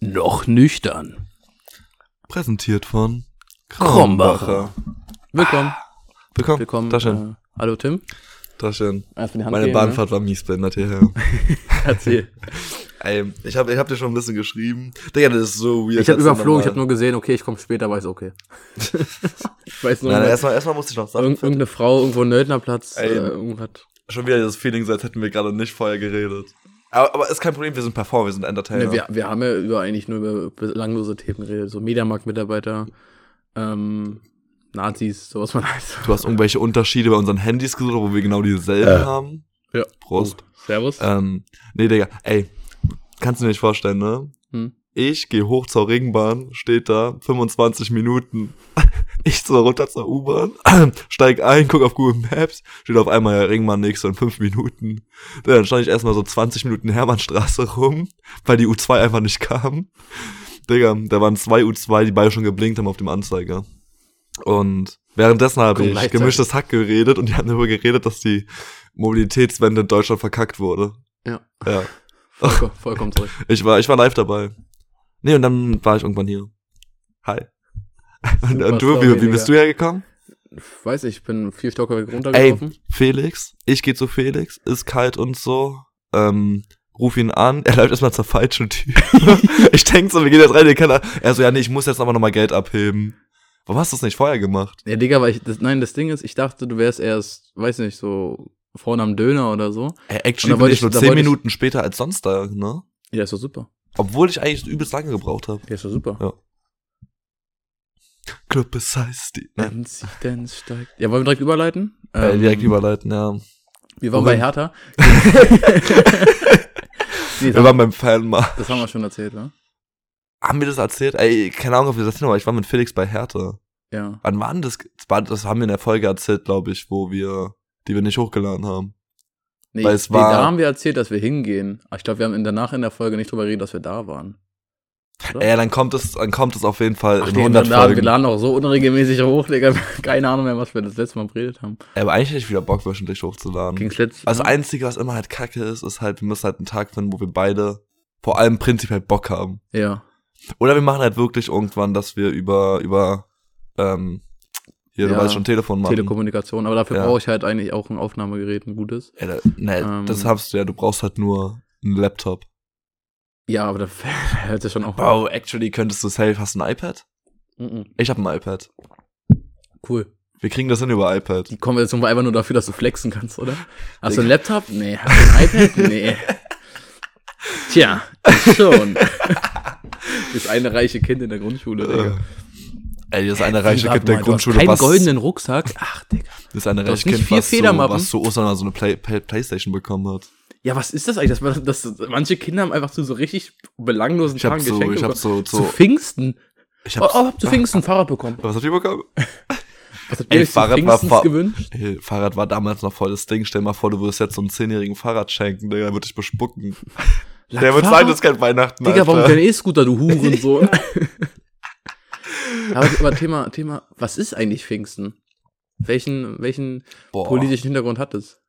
Noch nüchtern. Präsentiert von Krombacher. Willkommen. Willkommen. Willkommen. Taschen. Äh, hallo Tim. Die Hand Meine geben, Bahnfahrt war mies behindert hierher. Ne? Erzähl. Ey, ich hab, ich hab dir schon ein bisschen geschrieben. Digga, das ist so weird. Ich habe überflogen, ich habe nur gesehen, okay, ich komme später, ist okay. ich weiß nur, Nein, nein, erstmal, erstmal musste ich noch sagen. irgendeine Frau irgendwo im Nöldnerplatz, äh, irgendwas. Schon wieder das Feeling, so als hätten wir gerade nicht vorher geredet. Aber, aber ist kein Problem, wir sind Performer, wir sind Entertainer. Ne, wir, wir haben ja über eigentlich nur über belanglose Themen geredet, so Mediamarkt-Mitarbeiter, ähm, Nazis, sowas man heißt. du hast irgendwelche Unterschiede bei unseren Handys gesucht, wo wir genau dieselben haben. Ja. Prost. Oh, servus. Ähm, nee, Digga, ey, kannst du dir nicht vorstellen, ne? Hm. Ich gehe hoch zur Ringbahn, steht da, 25 Minuten. Ich so runter zur U-Bahn, steig ein, guck auf Google Maps, steht auf einmal ja Ringbahn nächste in 5 Minuten. Dann stand ich erstmal so 20 Minuten Hermannstraße rum, weil die U2 einfach nicht kam. Digga, da waren zwei U2, die beide schon geblinkt haben auf dem Anzeiger. Und währenddessen habe ich gemischtes Hack geredet und die haben darüber geredet, dass die Mobilitätswende in Deutschland verkackt wurde. Ja. Ja. Vollkommen, vollkommen zurück. Ich war, ich war live dabei. Nee, und dann war ich irgendwann hier. Hi. Und, und du, wie, wie bist du hergekommen? Weiß ich, ich bin vier Stockwerke Ey, runtergelaufen. Felix, ich gehe zu Felix, ist kalt und so. Ähm, ruf ihn an, er läuft erstmal zur falschen Tür. ich denk so, wir gehen jetzt rein, den kann er. Er so, ja, nee, ich muss jetzt aber nochmal Geld abheben. Warum hast du das nicht vorher gemacht? Ja, Digga, weil ich, das, nein, das Ding ist, ich dachte, du wärst erst, weiß nicht, so vorne am Döner oder so. Ey, actually bin ich nur 10 wollte ich- Minuten später als sonst da, ne? Ja, ist doch super. Obwohl ich eigentlich übelst lange gebraucht habe. Ja, ist doch super. Ja. Club ist heißt die. Ne? Inzidenz steigt. Ja, wollen wir direkt überleiten? Äh, Ähm, direkt überleiten, ja. Wir waren Wohin? bei Hertha. nee, Wir waren beim Fanmarkt. das haben wir schon erzählt, ne? Haben wir das erzählt? Ey, keine Ahnung, ob wir das erzählen, aber ich war mit Felix bei Hertha. Ja. Wann war denn das? Das haben wir in der Folge erzählt, glaube ich, wo wir, die wir nicht hochgeladen haben. Nee, Weil es nee, war- da haben wir erzählt, dass wir hingehen. Aber ich glaube, wir haben in danach in der Folge nicht drüber geredet, dass wir da waren. Oder? Ey, dann kommt es, dann kommt es auf jeden Fall Ach, in nee, 100 wir laden, wir Folgen. laden auch so unregelmäßig hoch, Digga. Keine Ahnung mehr, was wir das letzte Mal geredet haben. Ey, aber eigentlich hätte ich wieder Bock, wöchentlich hochzuladen. Ging's letzt, Also ne? Einzige, was immer halt kacke ist, ist halt, wir müssen halt einen Tag finden, wo wir beide vor allem prinzipiell Bock haben. Ja. Oder wir machen halt wirklich irgendwann, dass wir über, über, ähm, hier, du Ja, weißt schon, Telefon machen. Telekommunikation. Aber dafür Ja. brauche ich halt eigentlich auch ein Aufnahmegerät, ein gutes. Ey, da, ne, Ähm. das hast du ja, du brauchst halt nur einen Laptop. Ja, aber da hört sich schon auch. Wow, actually könntest du safe, hast du ein iPad? Mhm. Ich habe ein iPad. Cool. Wir kriegen das hin über iPad. Die Konversation war einfach nur dafür, dass du flexen kannst, oder? Hast du einen Laptop? Nee. Hast du ein iPad? Nee. Tja, schon. Das eine reiche Kind in der Grundschule, Digga. Ey, das ist eine reiche Kind der Grundschule, Keinen was, goldenen Rucksack? Ach, Digga. das ist eine reiche Kind, vier was, so, was zu Ostern so eine Play, Play, Playstation bekommen hat. Ja, was ist das eigentlich? Das, das, das, manche Kinder haben einfach zu so richtig belanglosen Ich Tagen so, Geschenke ich hab bekommen. so, Zu so, Pfingsten. ich Oh, hab, oh, hab zu Pfingsten ein Fahrrad bekommen. was habt ihr bekommen? Was habt Ey, ihr zu Fahrrad war fa- gewünscht? Ey, Fahrrad war damals noch voll das Ding. Stell mal vor, du würdest jetzt so einen zehnjährigen Fahrrad schenken, Digga, der wird dich bespucken. Der wird sagen, das ist kein Weihnachten, Digga, warum Alter. kein E-Scooter, du Hurensohn? aber, aber Thema, Thema, was ist eigentlich Pfingsten? Welchen, welchen Boah. politischen Hintergrund hat es?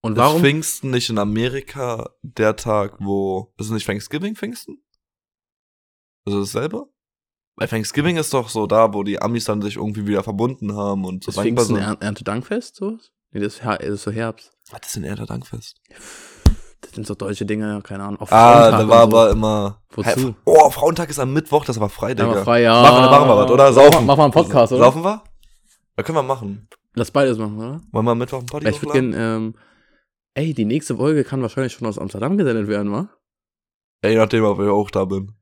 Und Ist warum? Pfingsten nicht in Amerika der Tag, wo. Ist es nicht Thanksgiving Pfingsten? Also dasselbe? Weil Thanksgiving ist doch so da, wo die Amis dann sich irgendwie wieder verbunden haben und so ist dankbar Pfingsten sind. er Erntedankfest? Nee, das ist, das ist so Herbst. Was ist denn eher der Dankfest? Das sind so deutsche Dinge, keine Ahnung. Auf Ah, da war so. aber immer. Wozu? oh, Frauentag ist am Mittwoch, das ist aber frei, Ja, Digga. mal frei, ja. Machen, wir- machen wir was, oder? Saufen. Mach mal einen Podcast, oder? Saufen wir? Ja, können wir machen. Lass beides machen, oder? Wollen wir am Mittwoch ein Party Weil ich würde gerne, ähm, ey, die nächste Folge kann wahrscheinlich schon aus Amsterdam gesendet werden, wa? Ey, nachdem, ob ich auch da bin.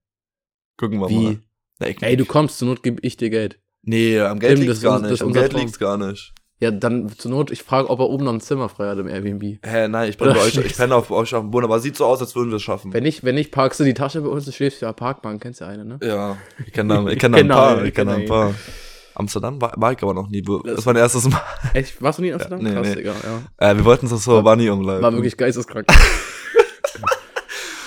Gucken wir Wie? mal. Na, ich, Ey, du kommst, zur Not gebe ich dir Geld. Nee, am Geld Tim, liegt's gar nicht. Am Geld liegt's gar nicht. Ja, dann zur Not, ich frage, ob er oben noch ein Zimmer frei hat im Airbnb. Hä, nein, ich bin Oder bei euch, ich penne auf euch auf dem Boden, aber sieht so aus, als würden wir es schaffen. Wenn nicht, wenn nicht, parkst du die Tasche bei uns, du schläfst ja Parkbank, kennst ja eine, ne? Ja, ich kenne da, ich Ich kenn da ein da paar, ich kenne da ein paar. Amsterdam war, war ich aber noch nie. Das, war mein erstes Mal. Echt, warst du nie in Amsterdam? nee, Krass, nee. Digga, ja. Äh, wir wollten das so Bunny umleiten. War wirklich geisteskrank.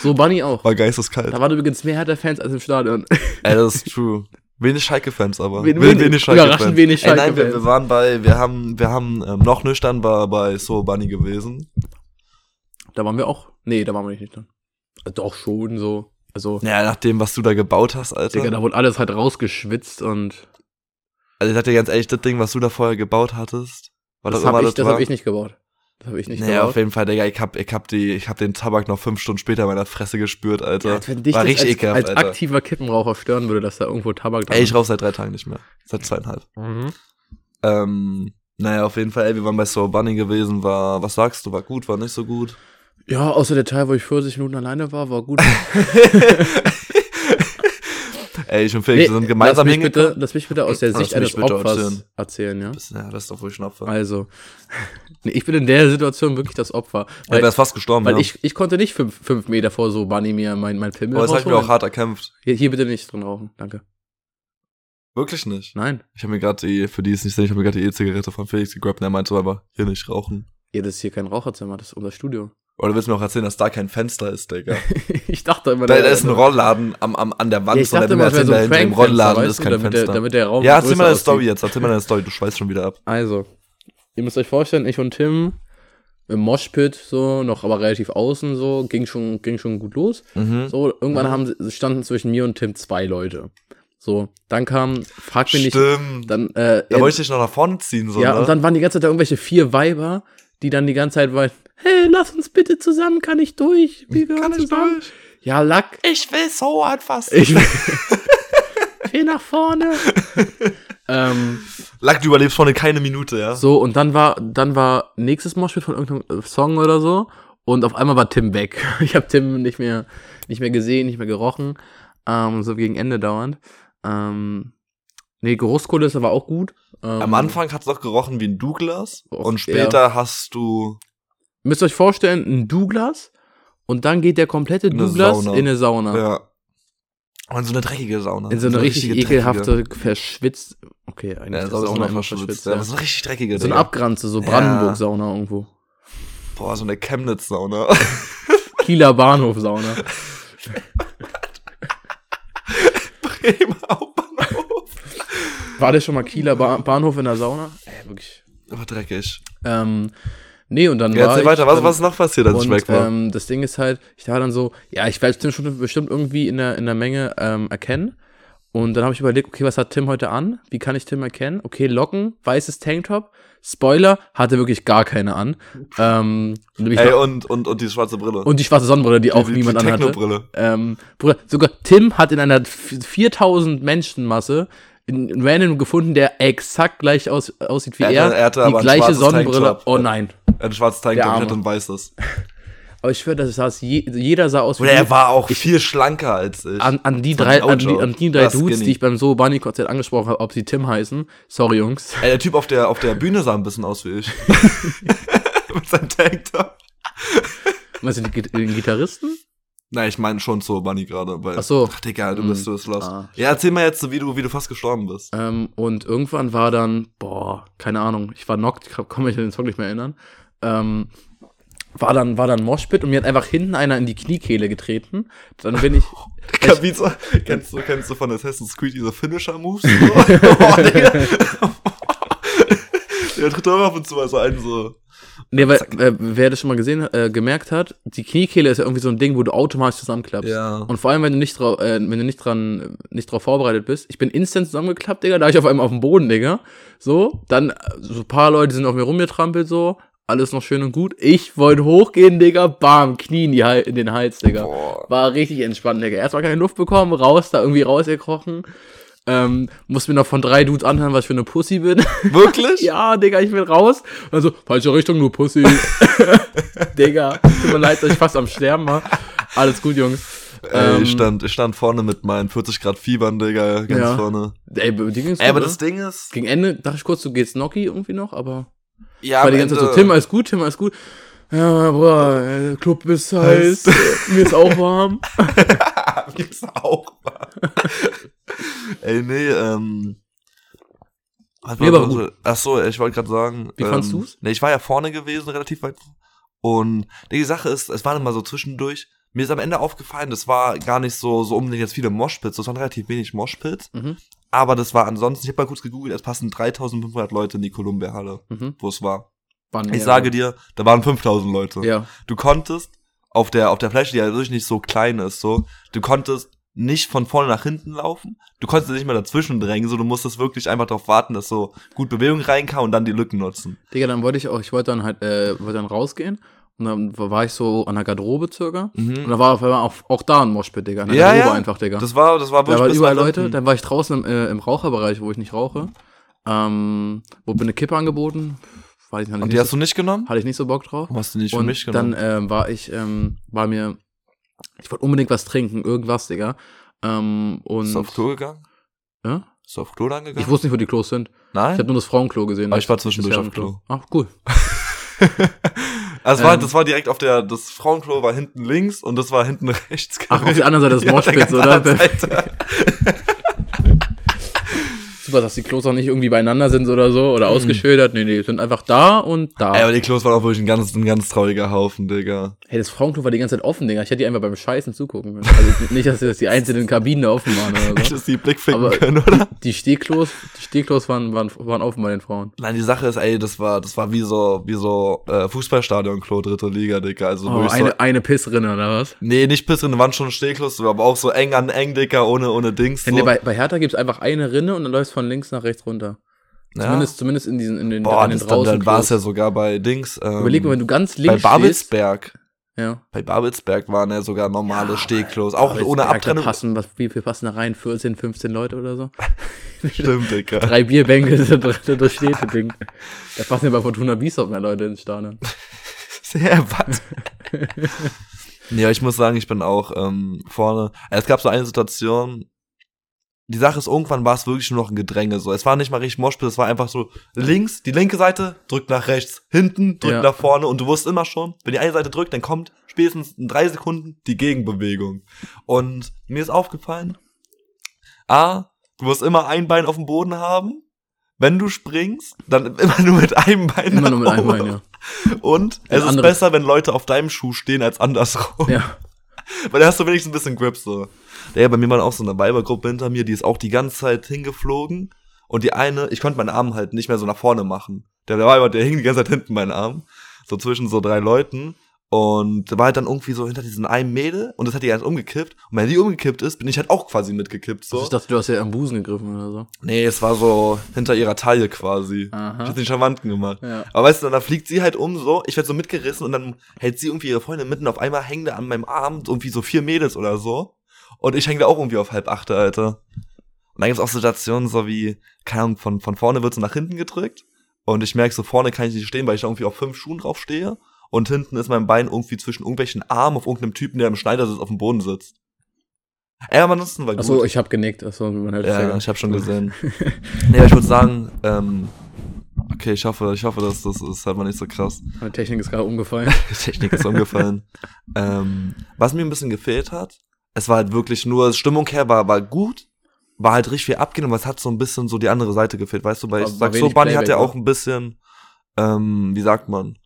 so, Bunny auch. War geisteskalt. Da waren übrigens mehr Hertha-Fans als im Stadion. Ey, das ist true. Wenig Schalke-Fans aber. Wen- Wen- wenig- überraschend wenig Ey, nein, wir, Schalke-Fans. wir waren bei, wir haben, wir haben ähm, noch nüchtern war bei So Bunny gewesen. Da waren wir auch. Nee, da waren wir nicht dann. Doch schon so. Also, Ja, nach dem, was du da gebaut hast, Alter. Digga, da wurde alles halt rausgeschwitzt und Also ich sag dir ganz ehrlich, das Ding, was du da vorher gebaut hattest, war das das, immer habe ich, das das hab ich nicht gebaut. Das habe ich nicht naja, gebaut. auf jeden Fall, Digga, ich hab, ich hab die, ich hab den Tabak noch fünf Stunden später in meiner Fresse gespürt, Alter. Als wenn dich war das richtig als, ekelhaft, als Alter. aktiver Kippenraucher stören würde, dass da irgendwo Tabak dran Ey, ich rauch seit drei Tagen nicht mehr. Seit zweieinhalb. Mhm. Ähm, naja, auf jeden Fall, ey, wir waren bei So Bunny gewesen, war, was sagst du, war gut, war nicht so gut? Ja, außer der Teil, wo ich 40 Minuten alleine war, war gut. Ey, ich und Felix wir sind gemeinsam lass mich, bitte, lass mich bitte aus der Sicht eines Opfers erzählen. erzählen, ja? Ja, das ist doch wohl Schnapfer. Also, nee, ich bin in der Situation wirklich das Opfer. Ja, Weil, der ist fast gestorben, weil ja. ich, ich konnte nicht fünf, fünf Meter vor so Bunny mir mein, mein Pimmel Aber das habe ich mir auch hart erkämpft. Hier, hier bitte nicht drin rauchen, danke. Wirklich nicht. Nein. Ich habe mir gerade die, für die es nicht sehen, ich habe mir gerade die E-Zigarette von Felix gegrabt und er meinte aber, hier nicht rauchen. Ja, das ist hier kein Raucherzimmer, das ist unser Studio. Oder willst du mir auch erzählen, dass da kein Fenster ist, Digga? ich dachte immer, Da, da ist ein Rollladen am, am, an der Wand, ja, ich dachte immer, wäre so erzählen, ein Prankfenster, Rollladen weißt ist kein damit der, Fenster. damit der Raum ja, erzähl mal deine. Story jetzt, erzähl mal deine Story, du schweißt schon wieder ab. Also, ihr müsst euch vorstellen, ich und Tim im Moshpit, so, noch aber relativ außen, so, ging schon, ging schon gut los. Mhm. So, irgendwann haben, sie- standen zwischen mir und Tim zwei Leute. So, dann kam, frag mich nicht, Stimmt. dann, äh, da wollte ich dich noch nach vorne ziehen, so, ja, ne? und dann waren die ganze Zeit da irgendwelche vier Weiber, die dann die ganze Zeit waren, hey, lass uns bitte zusammen, kann ich durch? Wie wir Kann uns ich zusammen? durch? Ja, Lack, Ich will so anfassen. ich geh nach vorne. ähm, Lack, du überlebst vorne keine Minute, ja? So, und dann war, dann war nächstes Moshpit von irgendeinem Song oder so. Und auf einmal war Tim weg. Ich habe Tim nicht mehr, nicht mehr gesehen, nicht mehr gerochen. Ähm, so gegen Ende dauernd. Ähm, nee, Geruchskulisse war auch gut. Ähm, Am Anfang hat's doch gerochen wie ein Douglas Och, und später hast du Müsst ihr euch vorstellen, ein Douglas. Und dann geht der komplette In eine Douglas Sauna. in eine Sauna. ja und so eine dreckige Sauna. In so eine richtig richtige, ekelhafte, verschwitzt. Okay, dreckige. eigentlich Ja, Sauna Sauna immer verschwitzt. Ja, Ja. ist eine richtig dreckige. So eine. Abgranze, so. Brandenburg-Sauna irgendwo. Boah, so eine Chemnitz-Sauna. Kieler Bahnhof-Sauna. Bremer Hauptbahnhof. War der schon mal Kieler ba Bahnhof in der Sauna? Ey, wirklich. Aber dreckig. Ähm, nee, und dann Ja, war ich, weiter. Was, was ist noch passiert, als ich und, weg war? ähm, das Ding ist halt, ich war dann so, ja, ich werde Tim schon bestimmt irgendwie in der, in der Menge ähm, erkennen. Und dann habe ich überlegt, okay, was hat Tim heute an? Wie kann ich Tim erkennen? Okay, Locken, weißes Tanktop. Spoiler, hatte wirklich gar keine an. Ähm, Ey, und, und, und die schwarze Brille. und die schwarze Sonnenbrille, die auch die, niemand die anhatte. Technobrille. Ähm, Bruder, sogar Tim hat in einer 4000 Menschenmasse einen Random gefunden, der exakt gleich aus, aussieht wie Er er. er hatte die gleiche Sonnenbrille. Tanktop. Oh nein. Er hat ein schwarzes Der Tanktop Arme. und ein weißes. Aber ich schwöre, das saß je, jeder sah aus wie Oder er war auch viel schlanker als ich. an, an die drei, an die, an die drei Das Dudes, skinny. die ich beim So Bunny Konzert angesprochen habe, ob sie Tim heißen. Sorry, Jungs. Ey, der Typ auf der, auf der Bühne sah ein bisschen aus wie ich. Mit seinem Tanktop. Meinst du den Gitarristen? Nein, ich meine schon so Bunny gerade. weil- Ach so. Ach, Digga, du Hm. bist, du bist lost. Ah. Ja, erzähl mal jetzt, wie du, wie du fast gestorben bist. Ähm, und irgendwann war dann, boah, keine Ahnung, ich war knockt, ich kann mich an den Song nicht mehr erinnern. Ähm, war dann, war dann Moshpit und mir hat einfach hinten einer in die Kniekehle getreten. Dann bin ich, wie so, kennst, du, kennst du von Assassin's Creed diese Finisher-Moves? So? oh. Der tritt auch ab und zu mal so einen so. nee, weil, äh, wer das schon mal gesehen, äh, gemerkt hat, die Kniekehle ist ja irgendwie so ein Ding, wo du automatisch zusammenklappst. Ja. Und vor allem, wenn du nicht drauf, äh, wenn du nicht dran, nicht drauf vorbereitet bist. Ich bin instant zusammengeklappt, Digga, da war ich auf einmal auf dem Boden, Digga. So, dann, äh, so ein paar Leute sind auf mir rumgetrampelt, so. Alles noch schön und gut. Ich wollte hochgehen, Digga. Bam, Knie in, in den Hals, Digga. Boah. War richtig entspannt, Digga. Erstmal keine Luft bekommen, raus, da irgendwie rausgekrochen. Ähm, musste mir noch von drei Dudes anhören, was ich für eine Pussy bin. Wirklich? ja, Digga, ich bin raus. Also, falsche Richtung, nur Pussy. Digga, tut mir leid, dass ich fast am Sterben war. Alles gut, Jungs. Ey, Ähm, ich, stand, ich stand vorne mit meinen 40 Grad Fiebern, Digga, ganz Ja. vorne. Ey, Ey, aber das ne? Ding ist. Gegen Ende dachte ich kurz, du gehst Noki irgendwie noch, aber. Ja, weil die ganze Zeit so, Tim, alles gut, Tim, alles gut. Ja, boah, der Club ist heiß, mir ist auch warm. Gibt's auch mal. Ey, nee, ähm. Was Nee, aber gut. Ach so, ich wollte gerade sagen. Wie ähm, fandst du's? Nee, ich war ja vorne gewesen, relativ weit. Und die Sache ist, es war immer so zwischendurch. Mir ist am Ende aufgefallen, das war gar nicht so, so unbedingt jetzt viele Moshpits, das waren relativ wenig Moshpits. Mhm. Aber das war ansonsten, ich habe mal kurz gegoogelt, es passen 3500 Leute in die Columbia-Halle, Mhm. wo es war. War Ich sage dir, da waren 5000 Leute. Ja. Du konntest auf der, auf der Fläche, die ja wirklich nicht so klein ist, so. Du konntest nicht von vorne nach hinten laufen. Du konntest nicht mehr dazwischen drängen, so du musstest wirklich einfach darauf warten, dass so gut Bewegung reinkam und dann die Lücken nutzen. Digga, dann wollte ich auch, ich wollte dann halt, äh, wollte dann rausgehen und dann war ich so an der Garderobe circa. Und da war auf einmal auch, auch da ein Moshpit, Digga. An der Mhm. Ja, Garderobe ja. einfach, Digga. Das war, das war da war bis überall Leute, dann war ich draußen im, äh, im Raucherbereich, wo ich nicht rauche. Ähm, wurde mir eine Kippe angeboten. Weiß ich, Und die hast so, du nicht genommen? hatte ich nicht so Bock drauf. Hast du nicht für Und mich dann genommen? ähm, war ich, ähm, war mir, ich wollte unbedingt was trinken, irgendwas, Digga. Ähm, und Bist du auf Klo gegangen? Ja? Bist du auf Klo dann gegangen? ich wusste nicht, wo die Klos sind. Nein? Ich habe nur das Frauenklo gesehen. Aber das- ich war zwischendurch auf Herrenklo. Ach, cool. also es war, ähm, das war direkt auf der, das Frauenklo war hinten links und das war hinten rechts. Ach, auf der anderen Seite des Ja, Moshpits, ganz oder? Super, dass die Klos auch nicht irgendwie beieinander sind oder so Mhm. oder ausgeschildert. Nee, nee, sind einfach da und da. Ey, aber die Klos waren auch wirklich ein ganz, ein ganz trauriger Haufen, Digga. Hey, das Frauenklo war die ganze Zeit offen, Digga. Ich hätte die einfach beim Scheißen zugucken können. Also nicht, dass die einzelnen Kabinen da offen waren oder so. Du die Blick ficken Aber- können, oder? Die Stehklos, die Stehklos waren, waren, waren offen bei den Frauen. Nein, die Sache ist, ey, das war, das war wie so, wie so äh, Fußballstadion-Klo, dritte Liga, Digga. Also Oh, wirklich so, eine, eine Pissrinne oder was? nee, nicht Pissrinne, waren schon Stehklos, aber auch so eng an eng, Digga, ohne, ohne Dings. So. dir bei, bei Hertha gibt's einfach eine Rinne und dann läufst von links nach rechts runter. ja. Zumindest, zumindest in diesen, in den, Boah, in den das, dann, dann war es ja sogar bei Dings. Ähm, Überleg mal, wenn du ganz bei links stehst. Babelsberg. Ja. Bei Babelsberg waren ja sogar normale Stehklos. Auch jetzt ohne Abtrennung. Passen, was, wie viel passen da rein? 14, 15 Leute oder so? Stimmt, Digga. Drei Bierbänke sind steht das Ding. Da passen ja bei Fortuna Biesop mehr Leute ins Stadion. Sehr was. ja, ich muss sagen, ich bin auch ähm, vorne. Es gab so eine Situation. Die Sache ist, irgendwann war es wirklich nur noch ein Gedränge. So, es war nicht mal richtig Moshpit, es war einfach so links, die linke Seite drückt nach rechts, hinten drückt Ja. nach vorne und du wusstest immer schon, wenn die eine Seite drückt, dann kommt spätestens in drei Sekunden die Gegenbewegung. Und mir ist aufgefallen, A, du musst immer ein Bein auf dem Boden haben. Wenn du springst, dann immer nur mit einem Bein. Immer nur mit einem. Bein, ja. Und es ist besser, wenn Leute auf deinem Schuh stehen, als andersrum. Ja. Weil da hast du wenigstens ein bisschen Grip so. Ja, bei mir war auch so eine Weibergruppe hinter mir, die ist auch die ganze Zeit hingeflogen. Und die eine, ich konnte meinen Arm halt nicht mehr so nach vorne machen. Der Weiber, der hing die ganze Zeit hinten meinen Arm. So zwischen so drei Leuten. Und der war halt dann irgendwie so hinter diesen einen Mädel und das hat die ganz umgekippt. Und wenn die umgekippt ist, bin ich halt auch quasi mitgekippt. So. Ich dachte, du hast ja am Busen gegriffen oder so. Nee, es war so hinter ihrer Taille quasi. Aha. Ich hab den Charmanten gemacht. Ja. Aber weißt du, dann fliegt sie halt um so, ich werd so mitgerissen und dann hält sie irgendwie ihre Freundin mitten auf einmal hängen da an meinem Arm, irgendwie so vier Mädels oder so. Und ich hänge da auch irgendwie auf halb achte, Alter. Und dann gibt's auch Situationen so wie, keine Ahnung, von, von vorne wird so nach hinten gedrückt. Und ich merke so, vorne kann ich nicht stehen, weil ich da irgendwie auf fünf Schuhen drauf stehe. Und hinten ist mein Bein irgendwie zwischen irgendwelchen Armen auf irgendeinem Typen, der im Schneidersitz auf dem Boden sitzt. Ey, aber ansonsten war gut. Achso, ich hab genickt. Achso, man hört es Ja, gar ich habe schon gesehen. nee, ich würde sagen, ähm, okay, ich hoffe, ich hoffe, dass das ist halt mal nicht so krass. Meine Technik ist gerade umgefallen. Technik ist umgefallen. ähm, was mir ein bisschen gefehlt hat, es war halt wirklich nur, Stimmung her war, war gut, war halt richtig viel abgehen, aber es hat so ein bisschen so die andere Seite gefehlt, weißt du, weil War- ich sag so, Bunny hat ja auch ein bisschen, ähm, wie sagt man,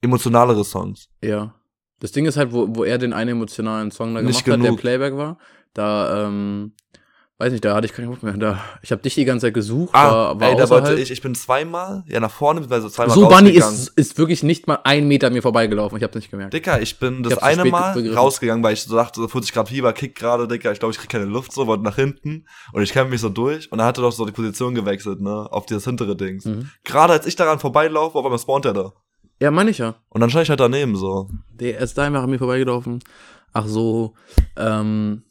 emotionalere Songs. Ja. Das Ding ist halt, wo, wo er den einen emotionalen Song da Nicht gemacht hat, der. Playback war, da, ähm, weiß nicht, da hatte ich keinen Bock mehr. Da, ich habe dich die ganze Zeit gesucht, Ah, war, war ey, da wollte außerhalb. ich, ich bin zweimal, ja, nach vorne, beziehungsweise zweimal So, Bunny ist, ist wirklich nicht mal ein Meter an mir vorbeigelaufen. Ich hab's nicht gemerkt. Dicker, ich bin das zu eine Mal begriffen. rausgegangen, weil ich so dachte, so 40 Grad Fieber, Kick gerade, Dicker, ich glaube, ich krieg keine Luft, so, wollte nach hinten und ich kämpfe mich so durch und dann hatte doch so die Position gewechselt, ne, auf dieses hintere Dings. Mhm. Gerade als ich daran vorbeilaufe, auf einmal spawnt er da. Ja, meine ich ja. Und dann stand ich halt daneben, so. Der ist da einfach an mir vorbeigelaufen. Ach so, ähm,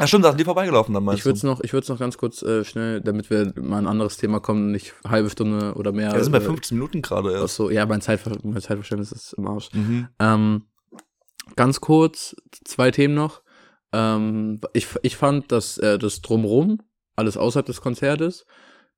Ja, stimmt, da sind die vorbeigelaufen dann, meinst ich würde es noch, ich noch ganz kurz äh, schnell, damit wir mal ein anderes Thema kommen, nicht halbe Stunde oder mehr. Ja, wir sind bei äh, 15 Minuten gerade Ach erst. so, ja, mein, Zeitver mein Zeitverständnis ist im Arsch. Mhm. Ähm, ganz kurz, zwei Themen noch. Ähm, ich, ich fand, dass äh, das Drumrum, alles außerhalb des Konzertes,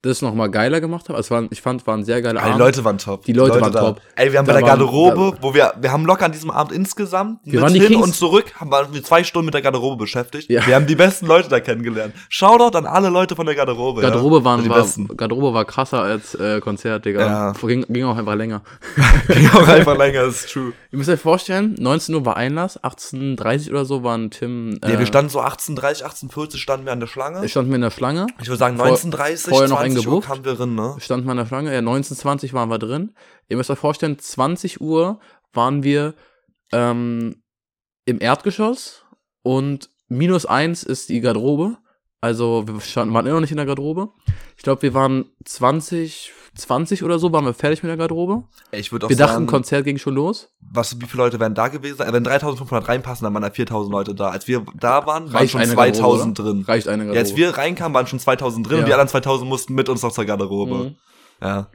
das noch mal geiler gemacht hat. Also, waren, ich fand, war ein sehr geiler Ah, die Abend. Leute waren top. Die Leute waren da. top. Ey, wir haben Da bei der waren- Garderobe, wo wir, wir haben locker an diesem Abend insgesamt Wir mit waren hin und zurück, haben wir zwei Stunden mit der Garderobe beschäftigt. Ja. Wir haben die besten Leute da kennengelernt. Shoutout an alle Leute von der Garderobe. Garderobe, ja. waren, die war, besten. Garderobe war krasser als äh, Konzert, Digga. Ja. Ging, ging auch einfach länger. Ging auch einfach länger, ist true. Ihr müsst euch vorstellen, 19 Uhr war Einlass, 18.30 oder so waren Tim. Nee, äh, wir standen so 18.30, 18.40 standen wir an der Schlange. standen wir in der Schlange. Ich würde sagen vor- 19.30, noch 20 Uhr kamen wir rein, ne? standen wir in der Schlange, ja, 1920 waren wir drin. Ihr müsst euch vorstellen, 20 Uhr waren wir ähm, im Erdgeschoss und minus eins ist die Garderobe. Also wir standen, waren immer noch nicht in der Garderobe. Ich glaube, wir waren 20, 20 oder so, waren wir fertig mit der Garderobe. Ich würde auch Wir dachten, sagen, Konzert ging schon los. was, wie viele Leute wären da gewesen? Wenn 3500 reinpassen, dann waren da 4000 Leute da. Als wir da waren, waren Reicht schon eine 2000 Garderobe, drin. Reicht eine Ja, Garderobe. als wir reinkamen, waren schon 2000 drin Ja. und die anderen 2000 mussten mit uns noch zur Garderobe. Mhm. Ja.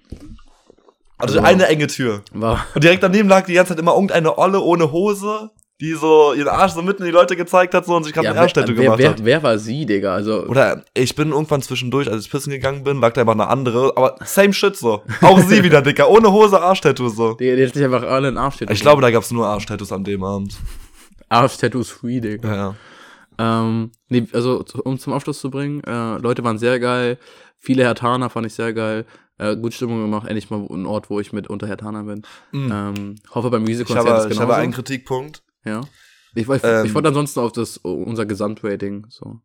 Also, Also- eine enge Tür. War, Und direkt daneben lag die ganze Zeit immer irgendeine Olle ohne Hose, die so ihren Arsch so mitten in die Leute gezeigt hat so und sich gerade ja, eine wer, gemacht wer, hat. wer war sie, Digga? Also, Oder ich bin irgendwann zwischendurch, als ich pissen gegangen bin, lag da einfach eine andere, aber same shit so. Auch sie wieder, Dicker, ohne Hose, Arschtattoo so. die, die hat sich einfach alle in Arsch Ich glaube, da gab's nur Arschtattoos an dem Abend. Arsch-Tattoos free, Digga. Ja. Ähm, nee, also um zum Abschluss zu bringen, äh, Leute waren sehr geil. Viele Hertaner fand ich sehr geil. Äh, gut Stimmung gemacht, endlich mal ein Ort, wo ich mit unter Hertaner bin. Mhm. Ähm, hoffe beim Ich Musikkonzert habe, ist ich habe einen Kritikpunkt. Ja. Ich, ich, Ähm, ich wollte ansonsten auf das unser Gesamtrating so.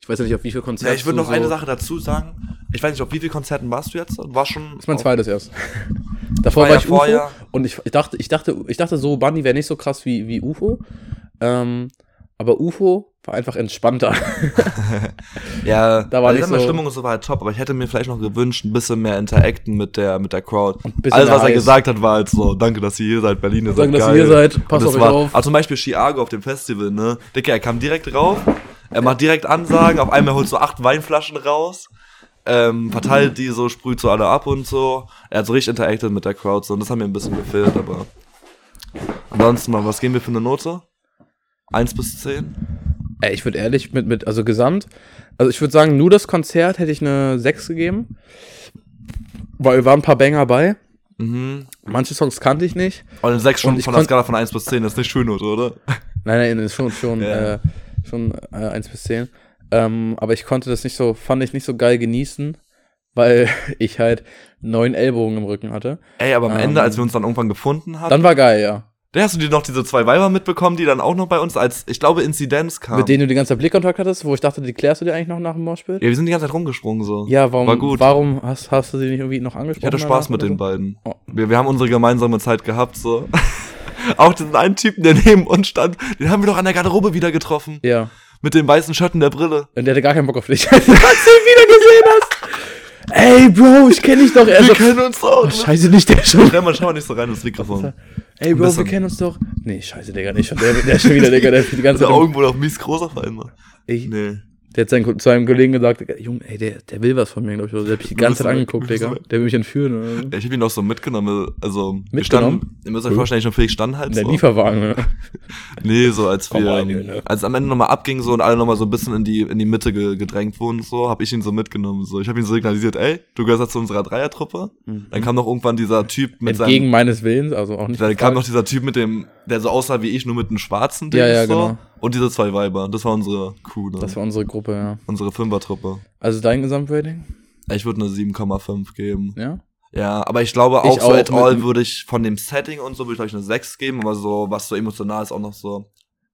Ich weiß ja nicht, auf wie viel Konzerte. Ja, ich würde noch eine so, Sache dazu sagen. Ich weiß nicht, auf wie viele Konzerten warst du jetzt? Warst schon. Das ist mein zweites erst. Davor war war ja ich UFO vorher- und ich, ich dachte, ich dachte, ich dachte so, Bunny wäre nicht so krass wie, wie UFO. Ähm, aber UFO war einfach entspannter. Ja, Da war also nicht so- Stimmung und so war halt top, aber ich hätte mir vielleicht noch gewünscht, ein bisschen mehr Interacten mit der, mit der Crowd. Alles, was er Eis. gesagt hat, war halt so, danke, dass ihr hier seid, Berlin, ihr Danke, seid dass geil. ihr hier seid. Passt auf euch war, auf. Aber zum Beispiel Chiago auf dem Festival, ne? Dicker, er kam direkt rauf, er macht direkt Ansagen, auf einmal holt so acht Weinflaschen raus, ähm, verteilt die so, sprüht so alle ab und so. Er hat so richtig interacted mit der Crowd, so, und das hat mir ein bisschen gefehlt, aber ansonsten mal, was geben wir für eine Note? Eins bis zehn? Ey, ich würde ehrlich mit, mit, also gesamt, also ich würde sagen, nur das Konzert hätte ich eine 6 gegeben. Weil waren ein paar Banger bei. Mhm. Manche Songs kannte ich nicht. Und in sechs Stunden ich von der Skala von 1 bis 10 ist nicht Schulnote, oder? Nein, nein, ist schon, schon, Ja. äh, schon äh, 1 bis 10. Ähm, aber ich konnte das nicht so, fand ich nicht so geil genießen, weil ich halt neun Ellbogen im Rücken hatte. Ey, aber am Ähm. Ende, als wir uns dann irgendwann gefunden haben, Dann war geil, ja. Da hast du dir noch diese zwei Weiber mitbekommen, die dann auch noch bei uns als, ich glaube, Inzidenz kamen. Mit denen du die ganze Zeit Blickkontakt hattest, wo ich dachte, die klärst du dir eigentlich noch nach dem Moshpit? ja, wir sind die ganze Zeit rumgesprungen so. Ja, warum, War gut. warum hast, hast du sie nicht irgendwie noch angesprochen? Ich hatte Spaß mit den so? beiden. Oh. Wir, wir haben unsere gemeinsame Zeit gehabt, so. auch diesen einen Typen, der neben uns stand, den haben wir doch an der Garderobe wieder getroffen. Ja. Mit dem weißen und der Brille. Und der hatte gar keinen Bock auf dich. Als du ihn wieder gesehen hast. Ey, Bro, ich kenn dich doch. Er Wir so, kennen uns doch. oh, scheiße, nicht der schon. Renn mal, schau mal nicht so rein ins Mikrofon. Ey, Bro, wir kennen uns doch. Nee, scheiße, Digga, nicht schon. Der, der ist schon wieder, Digga, der ist die ganze Zeit. Augen wohl auch mies groß auf einmal. Ey, Nee. Der hat seinen, zu seinem Kollegen gesagt, Junge, ey, der, der will was von mir, glaube ich. Der hat mich die ganze Zeit angeguckt, Digga. Der will mich entführen. Oder? Ich hab ihn auch so mitgenommen, also Mitgenommen? standen, ihr müsst euch vorstellen, ich und Felix standen halt In der so. Lieferwagen, ne? Nee, so als wir, rein, Junge. als am Ende nochmal abging so und alle nochmal so ein bisschen in die, in die Mitte ge gedrängt wurden, so, hab ich ihn so mitgenommen, so. Ich hab ihn so signalisiert, ey, du gehörst jetzt zu unserer Dreiertruppe. Dann kam noch irgendwann dieser Typ mit Mhm. Entgegen seinem, meines Willens, also auch nicht. dann kam noch dieser Typ mit dem, der so aussah wie ich, nur mit einem schwarzen Ding, Ja, ja, so. genau. Und diese zwei Weiber. Das war unsere Crew, dann. Das war unsere Gruppe, ja. unsere Fünfertruppe. Also dein Gesamtrating? Ich würde eine 7,5 geben. Ja? Ja, aber ich glaube auch Ich so auch at all würde ich von dem Setting und so würde ich glaube ich eine 6 geben, aber so, was so emotional ist auch noch so.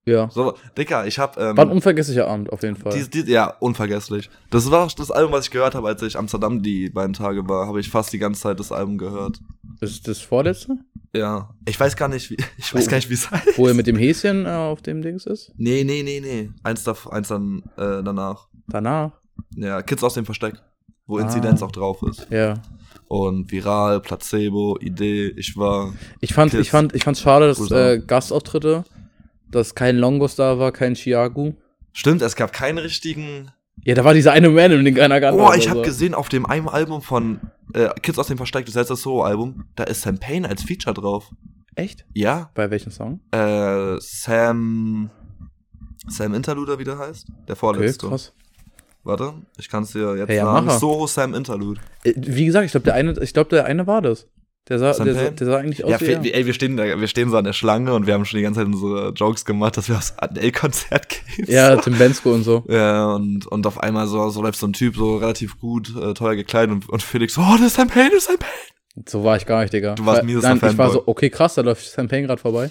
Ja. So, Dicker, ich hab, ähm, War ein unvergesslicher Abend, auf jeden Fall. dies, dies, ja, unvergesslich. Das war das Album, was ich gehört habe, als ich Amsterdam die beiden Tage war, habe ich fast die ganze Zeit das Album gehört. ist das vorletzte? Ja. Ich weiß gar nicht, wie, ich weiß gar nicht, wie es heißt. Wo er mit dem Häschen äh, auf dem Dings ist? Nee, nee, nee, nee. Eins, da, eins dann äh, danach. Danach? Ja, Kids aus dem Versteck. Wo Ah. Inzidenz auch drauf ist. Ja. Und Viral, Placebo, Idee, ich war. Ich fand, Kids. ich fand, ich fand's schade, dass äh, Gastauftritte, dass kein Longos da war, kein Chiagu. Stimmt, es gab keinen richtigen. Ja, da war dieser eine Man, den keiner kannte. Oder ich habe so. gesehen, auf dem einen Album von äh, Kids aus dem Versteck, das letzte Solo-Album, da ist Sam Payne als Feature drauf. Echt? Ja, Bei welchem Song? äh, Sam. Sam Interlude, wie der heißt? Der Okay, vorletzte. krass. Warte, ich kann es dir jetzt Ja, ja, sagen. mach er. Soho Sam Interlude. Äh, Wie gesagt, ich glaube, der eine, ich glaube, der eine war das. Der sah, der, sah, der sah eigentlich aus Ja, wie ey, wir stehen, wir stehen so an der Schlange und wir haben schon die ganze Zeit unsere Jokes gemacht, dass wir aufs Adele-Konzert gehen. Ja, Tim Bensko und so. Ja, und, und auf einmal so, so läuft so ein Typ so relativ gut, äh, teuer gekleidet und, und Felix so, oh, das ist Sam Payne, das ist Sam Payne. So war ich gar nicht, Digga. Du warst miesester Nein, ich war so, okay, krass, da läuft Sam Payne gerade vorbei.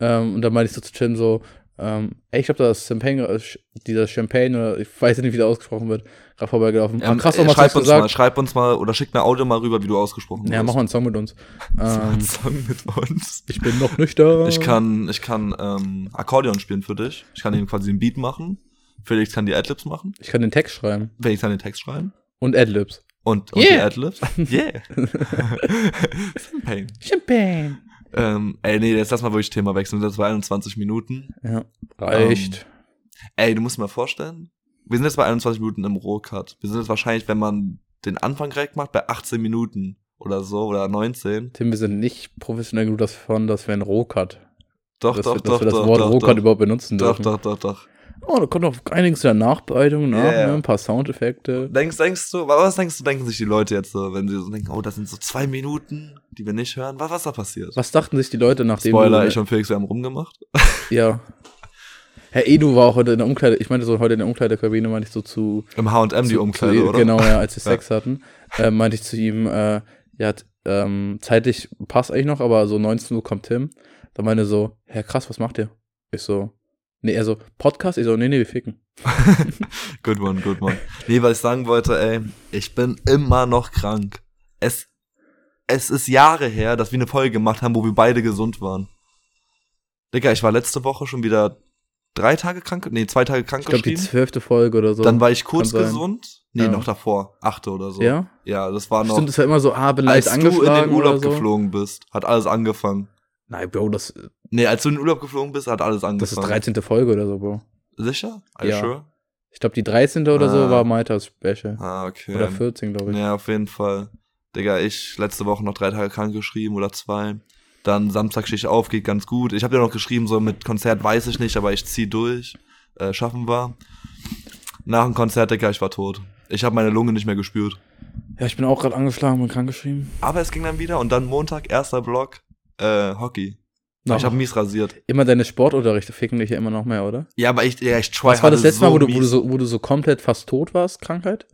Ähm, und dann meinte ich so zu Tim so, Ähm, ich glaube, da ist Champagne, äh, dieser Champagne, oder ich weiß nicht, wie der ausgesprochen wird, gerade vorbeigelaufen. Ähm, krass, äh, schreib uns mal, schreib uns mal oder schick eine Audio mal rüber, wie du ausgesprochen Ja, wirst. mach mal einen Song mit uns. Ähm, Song mit uns. ich bin noch nüchtern. Ich kann, ich kann ähm, Akkordeon spielen für dich. Ich kann ihm quasi den Beat machen. Felix kann die Adlibs machen. Ich kann den Text schreiben. Felix kann den Text schreiben. Und Adlibs. Und, und Yeah. die Adlibs. Yeah. Champagne. Champagne. Ähm, ey, nee, jetzt lass mal wirklich Thema wechseln. Das war 21 Minuten. Ja, reicht. Ey, du musst dir mal vorstellen, wir sind jetzt bei 21 Minuten im Rohcut. Wir sind jetzt wahrscheinlich, wenn man den Anfang direkt macht, bei 18 Minuten oder so oder 19. Tim, wir sind nicht professionell genug davon, dass wir einen Rohcut, Doch, dass, doch, wir, doch, dass wir das doch, Wort doch, Rohcut doch, überhaupt benutzen doch, dürfen. doch, doch, doch. Oh, da kommt noch einiges der Nachbereitung nach, Yeah. ne? ein paar Soundeffekte. Denkst, denkst du, was denkst du, denken sich die Leute jetzt so, wenn sie so denken, oh, das sind so zwei Minuten, die wir nicht hören? Was, was da passiert? Was dachten sich die Leute, nachdem Spoiler, ich und Felix, wir haben rumgemacht. Ja. Herr Edu war auch heute in der Umkleide, ich meinte so heute in der Umkleidekabine, meinte ich so zu, Im H&M die Umkleide, zu, oder? Genau, ja, als sie Ja. Sex hatten, äh, meinte ich zu ihm, äh, ja, ähm, zeitlich passt eigentlich noch, aber so 19 Uhr kommt Tim. Da meinte er so, ja krass, was macht ihr? Ich so, nee, er so, Podcast? Ich so, nee, nee, wir ficken. Good one, good one. Nee, was ich sagen wollte, ey, ich bin immer noch krank. Es, es ist Jahre her, dass wir eine Folge gemacht haben, wo wir beide gesund waren. Digga, ich war letzte Woche schon wieder drei Tage krank, nee, zwei Tage krank Ich glaube, die zwölfte Folge oder so. Dann war ich kurz gesund. Nee, Ja. noch davor. Achte oder so. Ja? Ja, das war noch. Stimmt, es war immer so, ah, bin leicht als du in den Urlaub so. geflogen bist, hat alles angefangen. Nein, Bro, das, Nee, als du in den Urlaub geflogen bist, hat alles das ist angefangen. 13. Folge oder so, Bro. Sicher? Are you Ja. sure? Ich glaube, die 13. oder so Ah. war Maitas Special. Ah, okay. Oder 14, glaube ich. Ja, auf jeden Fall. Digga, ich letzte Woche noch drei Tage krank geschrieben oder zwei. Dann Samstag stehe ich auf, geht ganz gut. Ich habe ja noch geschrieben, so mit Konzert weiß ich nicht, aber ich zieh durch. Äh, schaffen wir. Nach dem Konzert, Digga, ich war tot. Ich habe meine Lunge nicht mehr gespürt. Ja, ich bin auch gerade angeschlagen und krankgeschrieben. Aber es ging dann wieder und dann Montag, erster Block, äh, Hockey. No. Ich habe mies rasiert. immer deine Sportunterrichte ficken dich ja immer noch mehr, oder? Ja, aber ich, ja, ich try Was war das letzte Mal, wo du, wo, du so, wo du so komplett fast tot warst, Krankheit?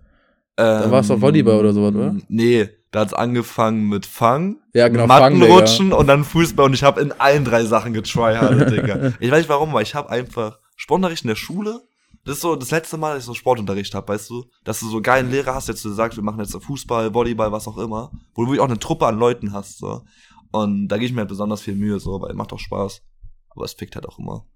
Ähm, war's doch Volleyball oder sowas, oder? Nee, da hat's angefangen mit Fang, Ja, genau, Matten Fang, Digga. rutschen und dann Fußball und ich habe in allen drei Sachen getryhardet, Digga. Ich weiß nicht warum, weil ich habe einfach Sportunterricht in der Schule. Das ist so das letzte Mal, dass ich so Sportunterricht habe, weißt du? Dass du so geilen Lehrer hast, jetzt du sagst, wir machen jetzt so Fußball, Volleyball, was auch immer, wo du wirklich auch eine Truppe an Leuten hast, so. Und da gehe ich mir halt besonders viel Mühe, so, weil macht auch Spaß. Aber es fickt halt auch immer.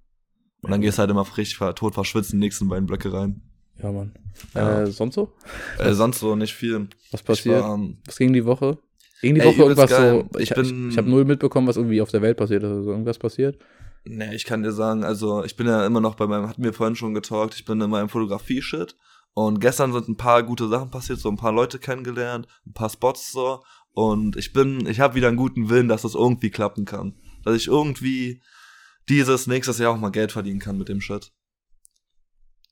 Und dann gehst du halt immer frisch, ver- tot verschwitzt in die nächsten beiden Blöcke rein. Ja, Mann. Ja. Äh, sonst so? Äh, sonst so nicht viel. Was passiert? war, ähm, was ging die Woche? Ging die Ey, Woche irgendwas geil. so? Ich Ich, bin- ich, ich habe null mitbekommen, was irgendwie auf der Welt passiert ist. Also irgendwas passiert? Nee, ich kann dir sagen, also ich bin ja immer noch bei meinem, hatten wir vorhin schon getalkt, ich bin in meinem Fotografie-Shit und gestern sind ein paar gute Sachen passiert, so ein paar Leute kennengelernt, ein paar Spots so und ich bin, ich habe wieder einen guten Willen, dass das irgendwie klappen kann. Dass ich irgendwie dieses nächstes Jahr auch mal Geld verdienen kann mit dem Shit.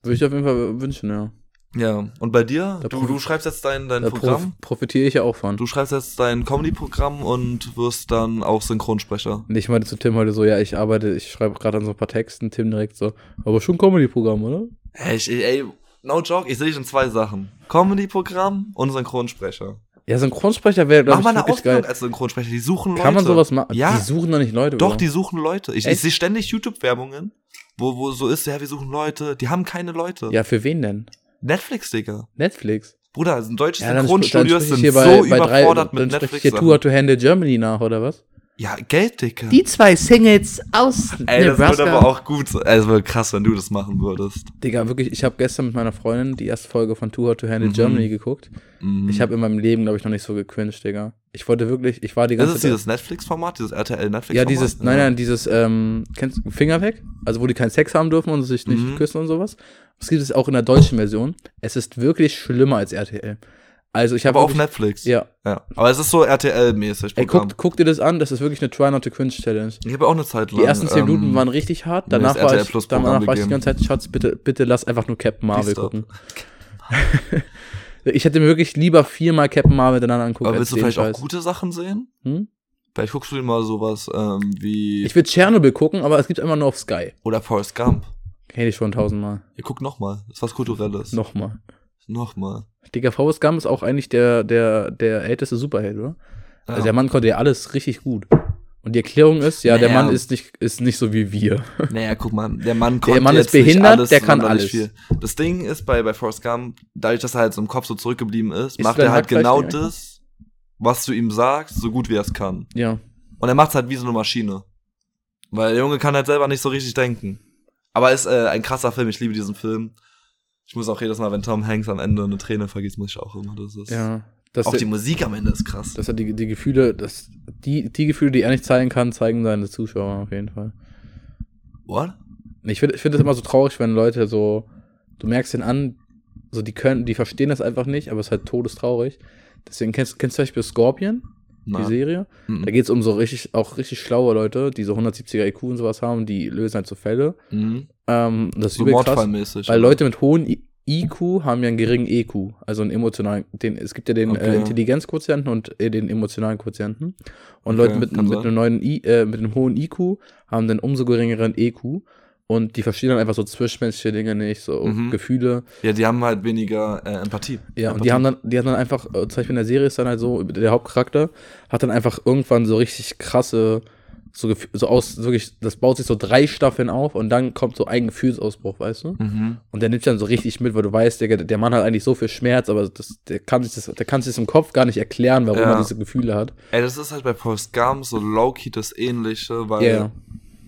Würde ich auf jeden Fall wünschen, ja. Ja, und bei dir? Da Du, du schreibst jetzt dein, dein Da Programm, prof profitiere ich ja auch von. du schreibst jetzt dein Comedy-Programm und wirst dann auch Synchronsprecher. Und ich meinte zu Tim heute so, ja, ich arbeite, ich schreibe gerade an so ein paar Texten, Tim direkt so, aber schon Comedy-Programm, oder? Ey, ich, ey, no joke, ich sehe dich in zwei Sachen. Comedy-Programm und Synchronsprecher. Ja, Synchronsprecher wäre, glaube Mach ich, mal eine Ausbildung geil. als Synchronsprecher. Die suchen Leute. Kann man sowas machen? Ja. Die suchen doch nicht Leute, Doch, oder? die suchen Leute. Ich, ich sehe ständig YouTube-Werbungen, wo, wo so ist, ja, wir suchen Leute. Die haben keine Leute. Ja, für wen denn? Netflix, Digga. Netflix. Bruder, also deutsche Ja, Synchronstudios sind hier so bei, bei drei, überfordert mit Netflix. hier Hard to Handle Germany nach, oder was? Ja, Geld, Digga. Die zwei Singles aus Ey, das wird aber auch gut. so- Ey, das wäre krass, wenn du das machen würdest. Digga, wirklich, ich habe gestern mit meiner Freundin die erste Folge von Too Hard to Handle Mhm. Germany geguckt. Mhm. Ich habe in meinem Leben, glaube ich, noch nicht so gecringed, Digga. Ich wollte wirklich, ich war die Das ganze ist dieses Netflix-Format, dieses RTL-Netflix-Format? Ja, dieses, nein, nein, dieses, ähm, kennst du, Finger weg? Also, wo die keinen Sex haben dürfen und sich nicht Mhm. küssen und sowas. Das gibt es auch in der deutschen Version. Es ist wirklich schlimmer als RTL. Also, ich habe. Aber auf Netflix. Ja. ja. Aber es ist so RTL-mäßig. Ey, guck, guck dir das an, das ist wirklich eine Try Not to Cringe Challenge. Ich habe auch eine Zeit lang. Die ersten 10 ähm, Minuten waren richtig hart, danach war ich, danach war ich die ganze Zeit, Schatz, bitte, bitte lass einfach nur Captain Marvel gucken. ich hätte mir wirklich lieber viermal Captain Marvel miteinander angucken. Aber willst du vielleicht auch Scheiß. gute Sachen sehen? Hm? Vielleicht guckst du dir mal sowas ähm, wie. Ich will Tschernobyl gucken, aber es gibt immer nur auf Sky. oder Forrest Gump. Kenn ich schon tausendmal. Ihr guckt nochmal. Das ist was Kulturelles. Nochmal. Nochmal. Digga, Forrest Gump ist auch eigentlich der, der, der älteste Superheld, oder? Also der Mann konnte ja alles richtig gut. Und die Erklärung ist, ja, der Naja. Mann ist nicht, ist nicht so wie wir. Naja, guck mal, der Mann konnte Mann ist behindert, alles, der kann alles. Das Ding ist bei, bei Forrest Gump, dadurch, dass er halt so im Kopf so zurückgeblieben ist, Ist macht er halt genau das, was du ihm sagst, so gut wie er es kann. Ja. Und er macht es halt wie so eine Maschine. Weil der Junge kann halt selber nicht so richtig denken. Aber ist äh, ein krasser Film, ich liebe diesen Film. Ich muss auch jedes Mal, wenn Tom Hanks am Ende eine Träne vergießt, muss ich auch immer, das ist. Ja. Auch der, die Musik am Ende ist krass. dass er die, die Gefühle, dass die, die Gefühle, die er nicht zeigen kann, zeigen seine Zuschauer auf jeden Fall. What? Ich finde ich find das immer so traurig, wenn Leute so, du merkst den an, so die können, die verstehen das einfach nicht, aber es ist halt todestraurig. Deswegen kennst, kennst du zum Beispiel Scorpion, die Na. Serie? Mhm. Da geht es um so richtig, auch richtig schlaue Leute, die so 170er IQ und sowas haben, die lösen halt so Fälle. Mhm. Ähm, das ist So übel krass, Mordfallmäßig. weil? Leute mit hohen I IQ haben ja einen geringen EQ, also einen emotionalen, den, es gibt ja den Okay. äh, Intelligenzquotienten und äh, den emotionalen Quotienten. Und Okay, Leute mit, mit einem neuen I, äh, mit einem hohen IQ haben dann umso geringeren EQ. Und die verstehen dann einfach so zwischenmenschliche Dinge nicht, so Mhm. Gefühle. Ja, die haben halt weniger äh, Empathie. Ja, und Empathie. die haben dann, die haben dann einfach, äh, zum Beispiel in der Serie ist dann halt so, der Hauptcharakter hat dann einfach irgendwann so richtig krasse, so, so aus, wirklich, das baut sich so drei Staffeln auf und dann kommt so ein Gefühlsausbruch, weißt du? Mhm. Und der nimmt dann so richtig mit, weil du weißt, der, der Mann hat eigentlich so viel Schmerz, aber das, der kann sich das, der kann sich das im Kopf gar nicht erklären, warum Ja. er diese Gefühle hat. Ey, das ist halt bei Forrest Gump so low-key das Ähnliche, weil Ja.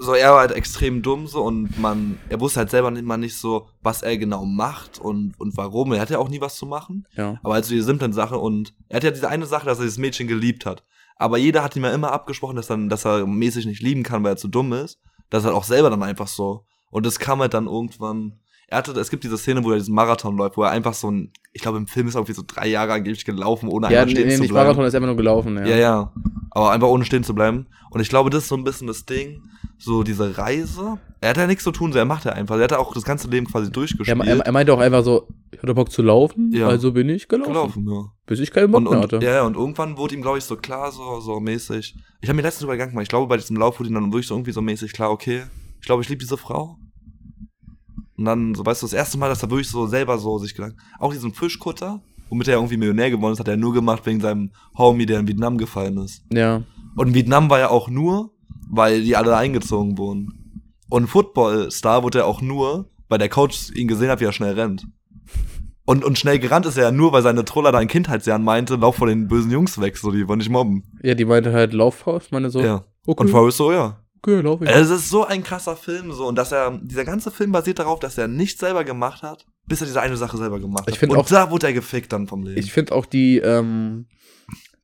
so er war halt extrem dumm so und man, er wusste halt selber immer nicht so, was er genau macht und, und warum. Er hatte ja auch nie was zu machen. Ja. Aber halt so die simplen Sachen und er hatte ja diese eine Sache, dass er dieses Mädchen geliebt hat. Aber jeder hat ihm ja immer abgesprochen, dass, dann, dass er mäßig nicht lieben kann, weil er zu dumm ist. Das ist halt auch selber dann einfach so. Und das kam halt dann irgendwann. Er hatte, es gibt diese Szene, wo er diesen Marathon läuft, wo er einfach so ein, ich glaube im Film ist er irgendwie so drei Jahre angeblich gelaufen, ohne Ja, einmal stehen nee, zu nicht bleiben. Marathon, ist einfach nur gelaufen, ja. Ja, ja. Aber einfach ohne stehen zu bleiben. Und ich glaube, das ist so ein bisschen das Ding, so diese Reise. Er hat ja nichts zu tun, so er macht ja einfach. Er hat ja auch das ganze Leben quasi Er, durchgespielt. er, er meinte auch einfach so, ich hatte Bock zu laufen, Ja. also bin ich gelaufen. gelaufen, ja. Bis ich keinen Bock Und, mehr und, hatte. ja, ja, und irgendwann wurde ihm, glaube ich, so klar, so, so mäßig. Ich habe mir letztens übergegangen gemacht. Ich glaube, bei diesem Lauf wurde ihm dann wirklich so irgendwie so mäßig klar, okay, ich glaube, ich liebe diese Frau. Und dann, so weißt du, das erste Mal, dass er wirklich so selber so sich gedacht Auch diesen Fischkutter, womit er irgendwie Millionär geworden ist, hat er nur gemacht wegen seinem Homie, der in Vietnam gefallen ist. Ja. Und Vietnam war ja auch nur, weil die alle eingezogen wurden. Und Football-Star wurde er auch nur, weil der Coach ihn gesehen hat, wie er schnell rennt. Und, und schnell gerannt ist er ja nur, weil seine Troller da in Kindheitsjahren meinte, lauf vor den bösen Jungs weg, so, die wollen nicht mobben. Ja, die meinte halt Laufhaus, meine so, Ja. okay, Und Forrest so, ja. Okay, lauf ich. Es ist so ein krasser Film, so, und dass er, dieser ganze Film basiert darauf, dass er nichts selber gemacht hat, bis er diese eine Sache selber gemacht hat. Ich und auch- da wurde er gefickt dann vom Leben. Ich finde auch die, ähm,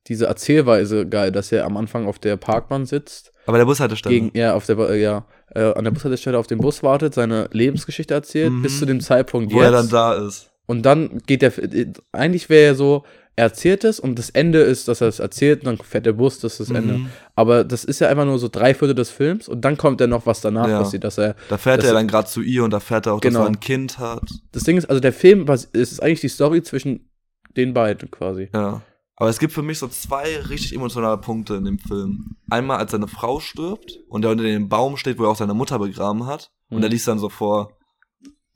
diese Erzählweise geil, dass er am Anfang auf der Parkbahn sitzt, Aber der Bushaltestelle. gegen, ja, auf der, ja, äh, an der Bushaltestelle auf den Bus wartet, seine Lebensgeschichte erzählt, Mhm. bis zu dem Zeitpunkt wo jetzt. er dann da ist. Und dann geht der, äh, eigentlich wäre er so, er erzählt es und das Ende ist, dass er es erzählt und dann fährt der Bus, das ist das Ende. Mhm. Aber das ist ja einfach nur so drei Viertel des Films und dann kommt ja noch was danach Ja. passiert, dass er, Da fährt er dann gerade zu ihr und da fährt er auch, Genau. dass er ein Kind hat. das Ding ist, also der Film, was, es ist eigentlich die Story zwischen den beiden quasi. Ja. Aber es gibt für mich so zwei richtig emotionale Punkte in dem Film. Einmal, als seine Frau stirbt und er unter dem Baum steht, wo er auch seine Mutter begraben hat. Und Mhm. er liest dann so vor,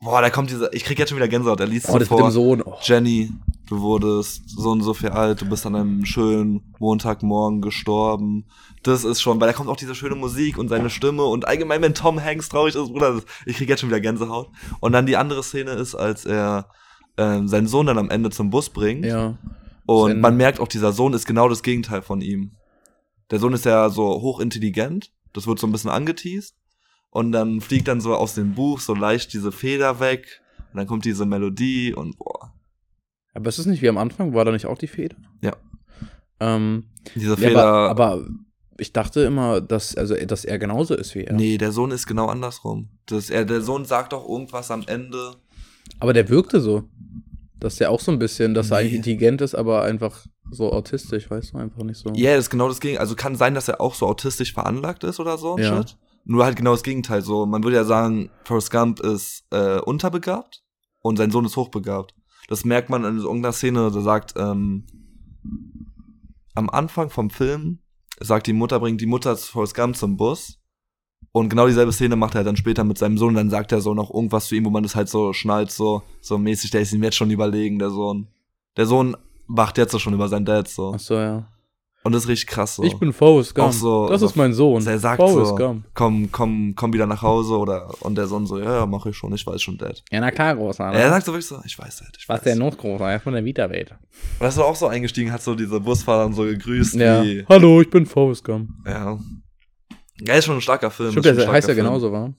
boah, da kommt dieser, ich krieg jetzt schon wieder Gänsehaut, er liest Oh, so das mit dem vor, Sohn. Oh. Jenny, du wurdest so und so viel alt, du bist an einem schönen Montagmorgen gestorben. Das ist schon, weil da kommt auch diese schöne Musik und seine Stimme und allgemein, wenn Tom Hanks traurig ist, Bruder, ich krieg jetzt schon wieder Gänsehaut. Und dann die andere Szene ist, als er ähm, seinen Sohn dann am Ende zum Bus bringt. Ja. Und man merkt auch, dieser Sohn ist genau das Gegenteil von ihm. Der Sohn ist ja so hochintelligent, das wird so ein bisschen angeteased. Und dann fliegt dann so aus dem Buch so leicht diese Feder weg. Und dann kommt diese Melodie und boah, Aber ist es nicht wie am Anfang? War da nicht auch die Feder? Ja. Ähm, diese ja, Feder. aber, aber ich dachte immer, dass, also, dass er genauso ist wie er. Nee, der Sohn ist genau andersrum. Das, er, der Sohn sagt doch irgendwas am Ende. Aber der wirkte so. Dass der auch so ein bisschen, dass er Nee. eigentlich intelligent ist, aber einfach so autistisch, weißt du, einfach nicht so. Ja, das ist genau das Gegenteil. Also kann sein, dass er auch so autistisch veranlagt ist oder so. Ja. Shit. Nur halt genau das Gegenteil. So, man würde ja sagen, Forrest Gump ist äh, unterbegabt und sein Sohn ist hochbegabt. Das merkt man in irgendeiner Szene, da sagt, ähm, am Anfang vom Film sagt die Mutter, bringt die Mutter zu Forrest Gump zum Bus. Und genau dieselbe Szene macht er dann später mit seinem Sohn. Dann sagt er so noch irgendwas zu ihm, wo man das halt so schnallt, so, so mäßig, der ist ihm jetzt schon überlegen, der Sohn. Der Sohn wacht jetzt so schon über seinen Dad, so. Ach so, ja. Und das ist richtig krass so. Ich bin Forrest Gump. Auch so- das so- ist mein Sohn. er sagt Forrest so, Gump. komm, komm, komm wieder nach Hause oder und der Sohn so, ja, ja, mach ich schon, ich weiß schon, Dad. Ja, na klar, großer. Er sagt so wirklich so, ich weiß, Dad, ich Was weiß. der noch großer? Er ist von der Vita-Welt. Und ist auch so eingestiegen, hat so diese Busfahrer dann so gegrüßt Ja. wie, Hallo, ich bin Forrest Gump. ja. Ja, ist schon ein starker Film. Stimmt, der heißt ja Film. genauso, wa?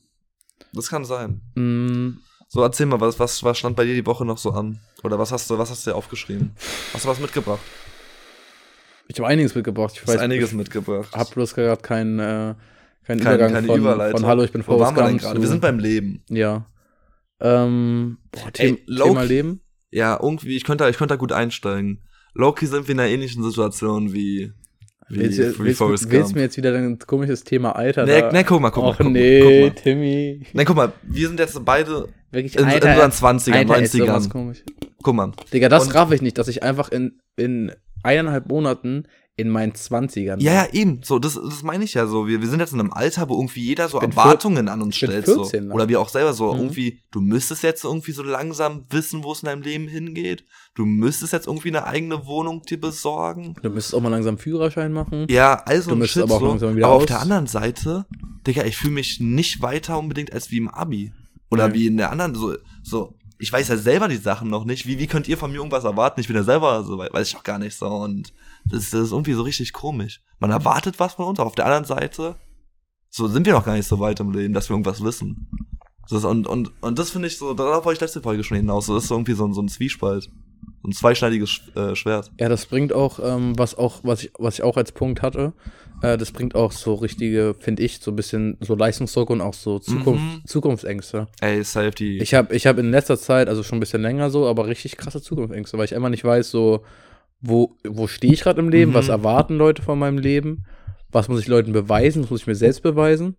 Das kann sein. Mm, So, erzähl mal, was, was, was stand bei dir die Woche noch so an? Oder was hast du, was hast du dir aufgeschrieben? Hast du was mitgebracht? Ich habe einiges mitgebracht. Ich weiß, einiges ich mitgebracht. hab bloß gerade keinen äh, keinen Kein, Übergang keine von, Überleitung. von Hallo, ich bin Wo Forrest waren wir gerade? Wir sind beim Leben. Ja. Ähm, boah, Ey, Thema Leben. Ja, irgendwie, ich könnte, ich könnte da gut einsteigen. Loki sind wir in einer ähnlichen Situation wie, wie, Willst, du- wie willst, Forrest willst du Gump. mir jetzt wieder ein komisches Thema Alter Nee, nee, guck mal, guck mal. Och guck, nee, Mal, guck mal. Timmy. Nee, guck mal, wir sind jetzt beide Wirklich, in, in Alter, unseren 20ern, Alter, ist sowas 90ern. komisch. Guck mal. Digga, das raff ich nicht, dass ich einfach in, in eineinhalb Monaten in meinen 20ern Ja, ja, eben. So, das, das meine ich ja so. Wir, wir sind jetzt in einem Alter, wo irgendwie jeder so Erwartungen an uns stellt. 14 so. noch. Oder wir auch selber so Mhm. irgendwie, du müsstest jetzt irgendwie so langsam wissen, wo es in deinem Leben hingeht. Du müsstest jetzt irgendwie eine eigene Wohnung dir besorgen. Du müsstest auch mal langsam Führerschein machen. Ja, also Du müsstest Shit aber auch so. langsam wieder aber auf aus. der anderen Seite, Digga, ich fühle mich nicht weiter unbedingt als wie im Abi. Oder Nee. wie in der anderen, so, so, ich weiß ja selber die Sachen noch nicht. Wie, wie könnt ihr von mir irgendwas erwarten? Ich bin ja selber so weit, weiß ich auch gar nicht so. Und das, das ist irgendwie so richtig komisch. Man erwartet was von uns, aber auf der anderen Seite, so sind wir noch gar nicht so weit im Leben, dass wir irgendwas wissen. Das und, und, und das finde ich so, darauf wollte ich letzte Folge schon hinaus. So, das ist irgendwie so, so ein Zwiespalt. Ein zweischneidiges Sch- äh, Schwert. Ja, das bringt auch, ähm, was auch, was ich, was ich auch als Punkt hatte, äh, das bringt auch so richtige, finde ich, so ein bisschen so Leistungsdruck und auch so Zukunft, Mhm. Zukunftsängste. Ey, Safety. Ich habe ich hab in letzter Zeit, also schon ein bisschen länger so, aber richtig krasse Zukunftsängste, weil ich einfach nicht weiß, so, wo, wo stehe ich gerade im Leben, Mhm. was erwarten Leute von meinem Leben, was muss ich Leuten beweisen, was muss ich mir selbst beweisen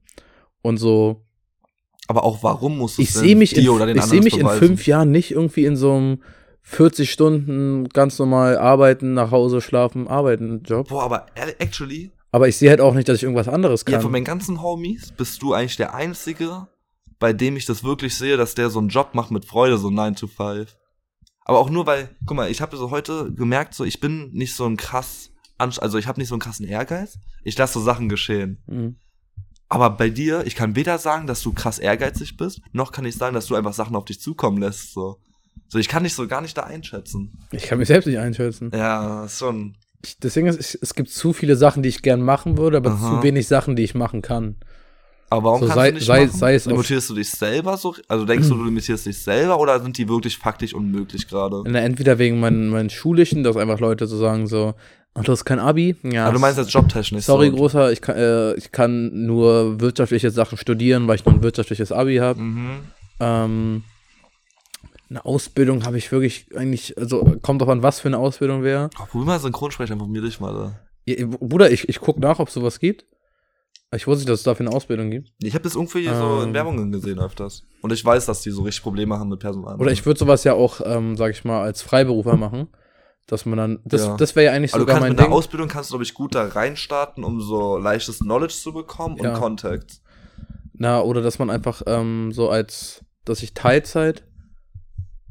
und so, aber auch warum muss ich sehe mich, in, dir oder den ich seh anderen mich in fünf Jahren nicht irgendwie in so einem 40 Stunden ganz normal arbeiten, nach Hause schlafen, arbeiten Job. Boah, aber ehrlich- actually, Aber ich sehe halt auch nicht, dass ich irgendwas anderes ja, kann. von meinen ganzen Homies bist du eigentlich der Einzige, bei dem ich das wirklich sehe, dass der so einen Job macht mit Freude, so 9 to 5. Aber auch nur, weil, guck mal, ich habe so heute gemerkt, so ich bin nicht so ein krass, also ich habe nicht so einen krassen Ehrgeiz. Ich lasse so Sachen geschehen. Mhm. Aber bei dir, ich kann weder sagen, dass du krass ehrgeizig bist, noch kann ich sagen, dass du einfach Sachen auf dich zukommen lässt. So, so ich kann dich so gar nicht da einschätzen. Ich kann mich selbst nicht einschätzen. Ja, schon. Ich, deswegen ist es, es gibt zu viele Sachen, die ich gern machen würde, aber Aha. zu wenig Sachen, die ich machen kann. Aber warum So kannst sei- du nicht sei- machen? sei es Limitierst du dich selber so? Also denkst du, du limitierst dich selber oder sind die wirklich faktisch unmöglich gerade? Entweder wegen meinen, meinen Schulischen, dass einfach Leute so sagen so, ach, du hast kein Abi? Ja. Aber du meinst jetzt jobtechnisch. sorry, so. großer, ich kann, äh, ich kann nur wirtschaftliche Sachen studieren, weil ich nur ein wirtschaftliches Abi habe. Mhm. Ähm, eine Ausbildung habe ich wirklich eigentlich, also kommt drauf an, was für eine Ausbildung wäre. Probier mal Synchronsprecher, informier dich mal da. Ja, Bruder, ich, ich gucke nach, ob es sowas gibt. Ich wusste nicht, dass es dafür eine Ausbildung gibt. Ich habe das irgendwie so in Ähm. Werbungen gesehen öfters. Und ich weiß, dass die so richtig Probleme haben mit Personal. Oder ich würde sowas ja auch, ähm, sag ich mal, als Freiberufer machen. Dass man dann, das, Ja. das wäre ja eigentlich du sogar kannst mein mit einer Ding. Ausbildung kannst du, glaube ich, gut da reinstarten, um so leichtes Knowledge zu bekommen und Ja. Contact. Na, oder dass man einfach ähm, so als, dass ich Teilzeit,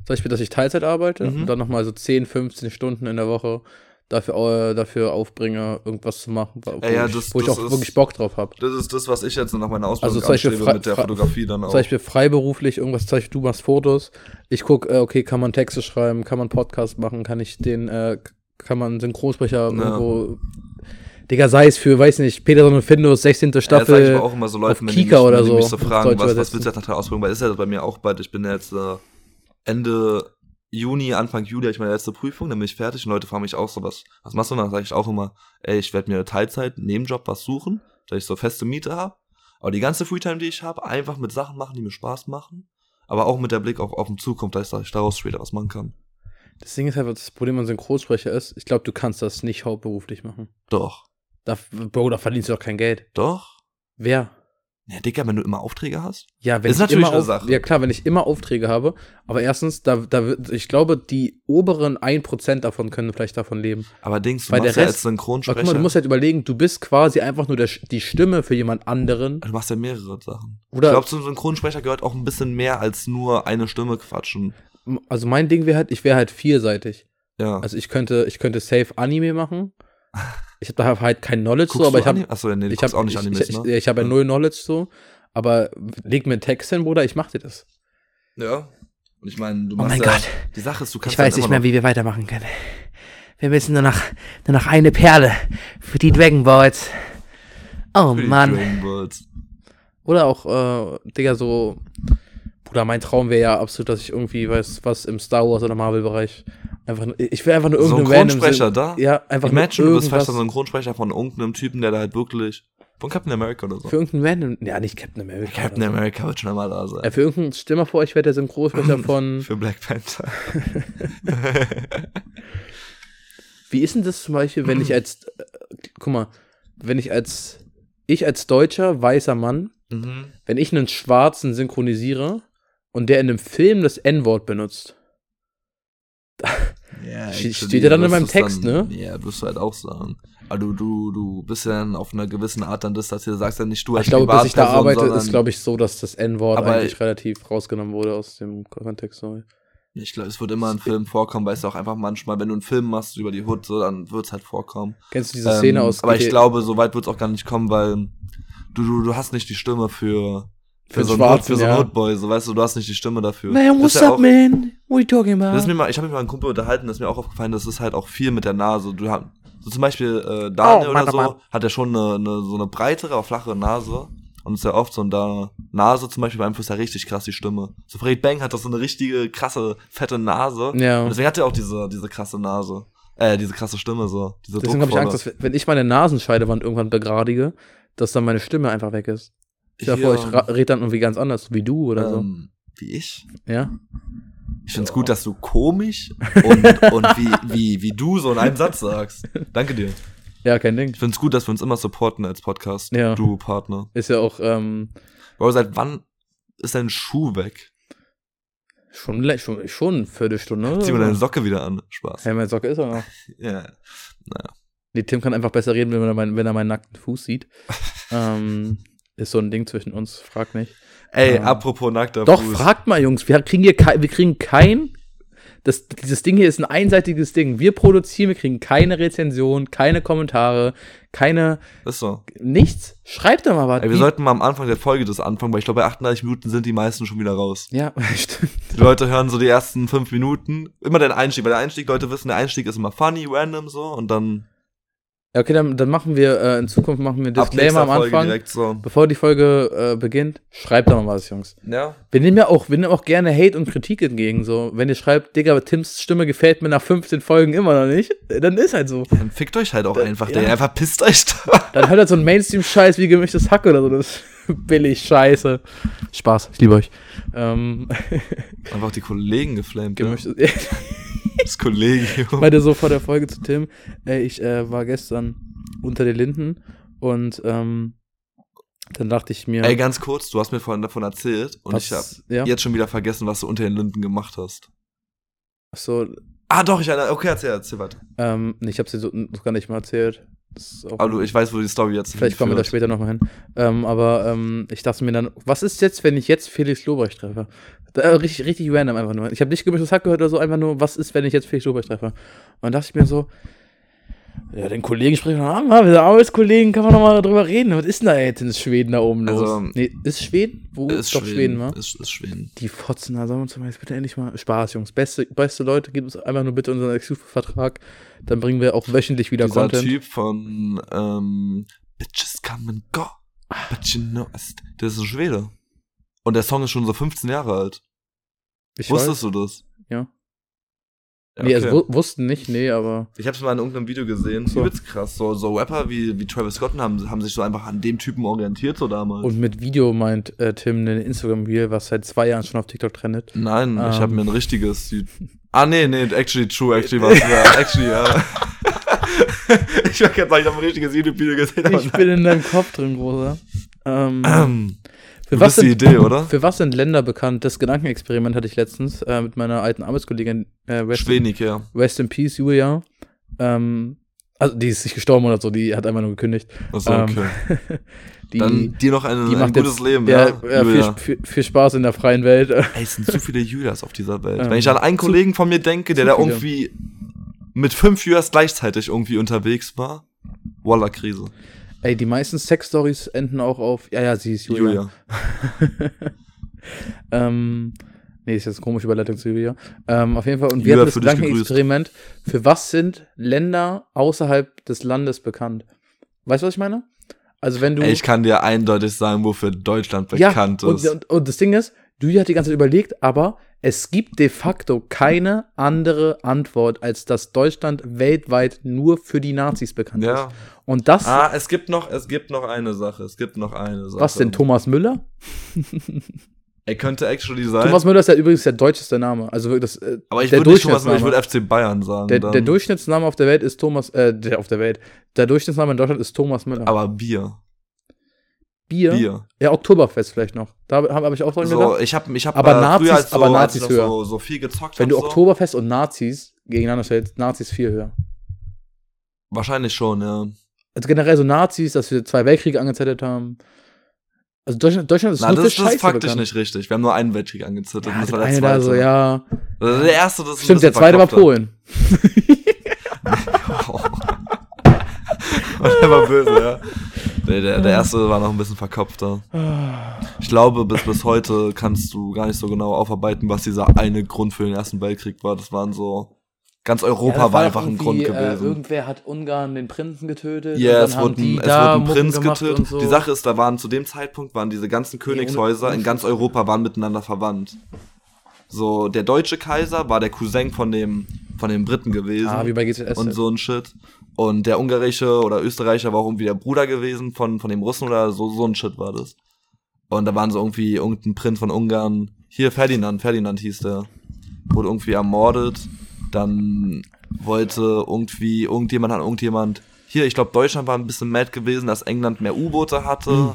zum Beispiel, dass ich Teilzeit arbeite Mhm. und dann nochmal so 10, 15 Stunden in der Woche dafür, äh, dafür aufbringe, irgendwas zu machen, wo, Ja, ja, ich, das- wo ich auch ist- wirklich Bock drauf habe. Das ist das, was ich jetzt nach meiner Ausbildung Also anstrebe mit der Fotografie dann auch. Zum Beispiel freiberuflich, irgendwas, zum Beispiel du machst Fotos, ich gucke, äh, okay, kann man Texte schreiben, kann man Podcast machen, kann ich den, äh, kann man Synchronsprecher irgendwo, Digga, sei es für, weiß nicht, Peterson und Findus, 16. Ja, das sag ich Staffel, aber auch immer so Leuten, wenn die, mich, Kika oder die mich so, so fragen, was, was willst du nach der Ausbildung? Weil ist ja bei mir auch bald, ich bin ja jetzt äh, Ende Juni, Anfang Juli, habe ich meine letzte Prüfung, dann bin ich fertig und Leute fragen mich auch so, was, was machst du? Und dann sage ich auch immer, ey, ich werde mir eine Teilzeit, Nebenjob was suchen, dass ich so feste Miete habe. Aber die ganze Freetime, die ich habe, einfach mit Sachen machen, die mir Spaß machen. Aber auch mit der Blick auf, auf die Zukunft, dass ich daraus später was machen kann. Das Ding ist halt, das Problem an Synchronsprecher ist, ich glaube, du kannst das nicht hauptberuflich machen. Doch. Da, Bro, da verdienst du doch kein Geld. Doch? Wer? Ja, Dicker, wenn du immer Aufträge hast? Ja, wenn Ist ich natürlich immer eine Sache. Ja, klar, wenn ich immer Aufträge habe, aber erstens, da, da ich glaube, die oberen 1% davon können vielleicht davon leben. Aber Dings, du Weil der machst ja Rest- als Synchronsprecher. Aber guck mal, du musst halt überlegen, du bist quasi einfach nur der, die Stimme für jemand anderen. Du machst ja mehrere Sachen. Oder- ich glaube, zum Synchronsprecher gehört auch ein bisschen mehr als nur eine Stimme quatschen. Also mein Ding wäre halt, ich wäre halt vielseitig. Ja. Also ich könnte, ich könnte safe Anime machen. Ich habe da halt kein Knowledge Guckst so, aber ich habe? Achso, nee, ich habe auch nicht ich, Animes, ich, ne? ich, habe ja null Knowledge so, aber leg mir einen Text hin, Bruder, ich mach dir das. Ja. Und ich meine, du Oh machst mein ja, Gott. die Sache ist, du kannst Ich weiß nicht mehr, wie wir weitermachen können. Wir müssen nur noch, nur noch eine Perle für die Dragon Balls. Oh für die Mann. Dragon Balls. Oder auch, äh, Digga, so, Bruder, mein Traum wäre ja absolut, dass ich irgendwie weiß, was im Star Wars oder Marvel-Bereich einfach, ich will einfach nur So ein irgendeinen Synchronsprecher da? Ja, einfach Imagine, du nur bist vielleicht so ein Synchronsprecher von irgendeinem Typen, der da halt wirklich, von Captain America oder so. für irgendeinen random, ja, nicht Captain America. Captain so. America wird schon einmal da sein. Ja, für irgendeinen, stell mal vor, ich werde der Synchronsprecher von, Für Black Panther. Wie ist denn das zum Beispiel, wenn ich als, äh, guck mal, wenn ich als, ich als deutscher, weißer Mann, mhm. wenn ich einen Schwarzen synchronisiere und der in einem Film das N-Wort benutzt, Ja, actually, steht ja dann in meinem Text, dann, ne? Ja, wirst du halt auch sagen. Aber du, du, du bist ja dann auf einer gewissen Art dann distanziert. Du sagst ja nicht du als ich glaube, bis ich da arbeite, ist, glaube ich, so, dass das N-Wort eigentlich relativ rausgenommen wurde aus dem Kontext. Sorry. Ich glaube, es wird immer in Filmen vorkommen, weil es auch einfach manchmal, wenn du einen Film machst über die Hood, so, dann wird es halt vorkommen. Kennst du diese Szene Ähm, aus aber ich glaube, so weit wird es auch gar nicht kommen, weil du, du, du hast nicht die Stimme für, Für so, Schwarzen, für so einen ja. Hoodboy, so weißt du, du hast nicht die Stimme dafür. Man, what's ist ja up, auch- man? What are you talking about? Das mir mal, ich habe mich mal mit einem Kumpel unterhalten, das ist mir auch aufgefallen, das ist halt auch viel mit der Nase. Du hast, so zum Beispiel äh, Daniel Oh, oder so, Mann. hat ja schon eine, eine, so eine breitere, auch flachere Nase. Und ist ja oft so da Nase zum Beispiel beeinflusst ja richtig krass die Stimme. So Fred Bang hat doch so eine richtige krasse, fette Nase. Ja. Und deswegen hat er auch diese, diese krasse Nase. Äh, diese krasse Stimme so. Diese Deswegen habe ich. Angst, dass, wenn ich meine Nasenscheidewand irgendwann begradige, dass dann meine Stimme einfach weg ist. Ich vor, ich ra- rede dann irgendwie ganz anders, wie du oder ähm, Wie ich? so. Ja? Ich find's gut, dass du komisch und, und wie, wie, wie du so in einem Satz sagst. Danke dir. Ja, kein Ding. Ich find's gut, dass wir uns immer supporten als Podcast. Ja. Du Partner. Ist ja auch ähm, Bro, seit wann ist dein Schuh weg? schon, schon, schon eine Viertelstunde. Zieh mal so. deine Socke wieder an. Spaß. Hey, mein Socke ist er noch. Ja. Nee, Tim kann einfach besser reden, wenn er, meinen, wenn er meinen nackten Fuß sieht. ähm, ist so ein Ding zwischen uns, frag nicht. Ey, Ähm, apropos nackter Doch, Fuß. fragt mal, Jungs, wir kriegen hier kein, wir kriegen kein, das, dieses Ding hier ist ein einseitiges Ding. Wir produzieren, wir kriegen keine Rezension, keine Kommentare, keine, Ist so. nichts. Schreibt doch mal was. Ey, wir sollten mal am Anfang der Folge das anfangen, weil ich glaube, bei 38 Minuten sind die meisten schon wieder raus. ja, stimmt. Die Leute hören so die ersten fünf Minuten. Immer den Einstieg, weil der Einstieg, Leute wissen, der Einstieg ist immer funny, random so und dann Ja, okay, dann, dann machen wir, äh, in Zukunft machen wir Disclaimer am Anfang. direkt so. Bevor die Folge äh, beginnt, schreibt doch mal was, Jungs. Ja. Wir nehmen ja auch, wir nehmen auch gerne Hate und Kritik entgegen. So, wenn ihr schreibt, Digga, Tims Stimme gefällt mir nach 15 Folgen immer noch nicht, äh, dann ist halt so. Dann fickt euch halt auch Da- einfach, ja. der einfach pisst euch da. Dann hört halt so ein Mainstream-Scheiß wie gemischtes Hack oder so. Das ist billig Scheiße. Spaß, ich liebe euch. Ähm, Einfach die Kollegen geflamed. Ja. Das Kollegium. meinte so vor der Folge zu Tim, ey, ich äh, war gestern unter den Linden und ähm, dann dachte ich mir, Ey, ganz kurz, du hast mir vorhin davon erzählt und was, ich habe ja, jetzt schon wieder vergessen, was du unter den Linden gemacht hast. so, Ah, doch, ich erinnere. Okay, erzähl, erzähl weiter. ähm, ich habe sie so noch gar nicht mal erzählt. Aber du, ich weiß, wo die Story jetzt Vielleicht kommen wir da später nochmal hin. Ähm, aber ähm, ich dachte mir dann, was ist jetzt, wenn ich jetzt Felix Lobrecht treffe? Da, äh, richtig, richtig random einfach nur. Ich habe nicht gemischtes Hack gehört oder so, einfach nur, was ist, wenn ich jetzt Felix Lobrecht treffe? Und dann dachte ich mir so, ja, den Kollegen sprechen wir an, wir sind Arbeitskollegen, kann man nochmal drüber reden. Was ist denn da jetzt in Schweden da oben los? Also, nee, ist Schweden? Wo? Ist Doch Schweden, wa? Ist, ist Schweden. Die Fotzen, da sollen wir uns doch jetzt bitte endlich mal. Spaß, Jungs. Beste, beste Leute, gebt uns einfach nur bitte unseren Exklusivvertrag. Dann bringen wir auch wöchentlich wieder Dieser Content. Typ von ähm, Bitches come and go. But you know, der ist ein Schwede. Und der Song ist schon so 15 Jahre alt. Ich Wusstest weiß. du das? Ja. Ja, Nee, also okay. wu- wussten nicht, nee, aber. Ich hab's mal in irgendeinem Video gesehen. So. Übelst krass. So, so Rapper wie, wie Travis Scott haben, haben sich so einfach an dem Typen orientiert, so damals. Und mit Video meint äh, Tim ein Instagram-Reel, was seit zwei Jahren schon auf TikTok trendet. Nein, ich Ähm. habe mir ein richtiges. Ah, nee, nee, actually true, actually was. ja, actually, ja. ich war gerade sagen, ich habe ein richtiges YouTube-Video gesehen. Ich bin in deinem Kopf drin, Großer. Ähm, nein. Für, was sind, Idee, oder? für was sind Länder bekannt? Das Gedankenexperiment hatte ich letztens äh, mit meiner alten Arbeitskollegin äh, Rest, Schwenig, ja. Rest in Peace, Julia. Ähm, also, die ist nicht gestorben oder so, die hat einfach nur gekündigt. Achso, Ähm, okay. Die, Dann dir noch ein, die ein gutes jetzt, Leben, ja, ja. ja, viel, viel, Spaß in der freien Welt. Ey, es sind zu viele Julias auf dieser Welt. Ähm, Wenn ich an einen Kollegen von mir denke, der da irgendwie mit fünf Viewers gleichzeitig irgendwie unterwegs war. Walla Krise. Ey, die meisten Sex-Stories enden auch auf. Ja, ja, sie ist Julia. Julia. ähm, nee, ist jetzt eine komische Überleitung zu Julia. Ähm, auf jeden Fall. Und wir Julia, hatten das für dich Gedankenexperiment. Für was sind Länder außerhalb des Landes bekannt? Weißt du, was ich meine? Also, wenn du. Ey, ich kann dir eindeutig sagen, wofür Deutschland bekannt ja, und, ist. Und, und das Ding ist, Julia hat die ganze Zeit überlegt, aber es gibt de facto keine andere Antwort, als dass Deutschland weltweit nur für die Nazis bekannt Ja. ist. Und das, Ah, es gibt noch, es gibt noch eine Sache. Es gibt noch eine Sache. was denn, Thomas Müller? Er könnte actually sein. Thomas Müller ist ja übrigens der deutscheste Name. Also das, äh, aber ich würde nicht Thomas Müller, ich würde FC Bayern sagen. der, der Durchschnittsname auf der Welt ist Thomas, äh, der auf der Welt. Der Durchschnittsname in Deutschland ist Thomas Müller. aber Bier. Bier? Bier. Ja, Oktoberfest vielleicht noch. Da habe hab ich auch dran So, gedacht. ich habe ich hab Aber äh, Nazis- als aber Nazis höher. so, so viel gezockt Wenn hab, du Oktoberfest und Nazis gegeneinander stellst, Nazis viel höher. Wahrscheinlich schon, ja. Also generell so Nazis, dass wir zwei Weltkriege angezettelt haben. Also Deutschland, Deutschland ist Na, nur das, für das Scheiße ist faktisch bekannt. nicht richtig. Wir haben nur einen Weltkrieg angezettelt. Ja, das war der eine zweite. da so, ja. Also der erste, das Stimmt, der zweite war. Polen. Und der war böse, ja. Der, der, der erste war noch ein bisschen verkopfter. Ich glaube, bis, bis heute kannst du gar nicht so genau aufarbeiten, was dieser eine Grund für den Ersten Weltkrieg war. Das waren so. Ganz Europa Ja, war doch einfach ein Grund Äh, gewesen. irgendwer hat Ungarn den Prinzen getötet. Ja, und es wurde, ein, es da wurde ein Mucken Prinz getötet. so. Die Sache ist, da waren zu dem Zeitpunkt waren diese ganzen Königshäuser ohne- in ganz Europa waren miteinander verwandt. So, der deutsche Kaiser war der Cousin von dem, von den Briten gewesen. Ah, wie bei GZS. und so ein Shit. Und der ungarische oder Österreicher war auch irgendwie der Bruder gewesen von, von dem Russen oder so, so ein Shit war das. Und da waren so irgendwie irgendein Prinz von Ungarn. Hier Ferdinand, Ferdinand hieß der. Wurde irgendwie ermordet. Dann wollte irgendwie, irgendjemand hat irgendjemand. Hier, ich glaube, Deutschland war ein bisschen mad gewesen, dass England mehr U-Boote hatte. Hm.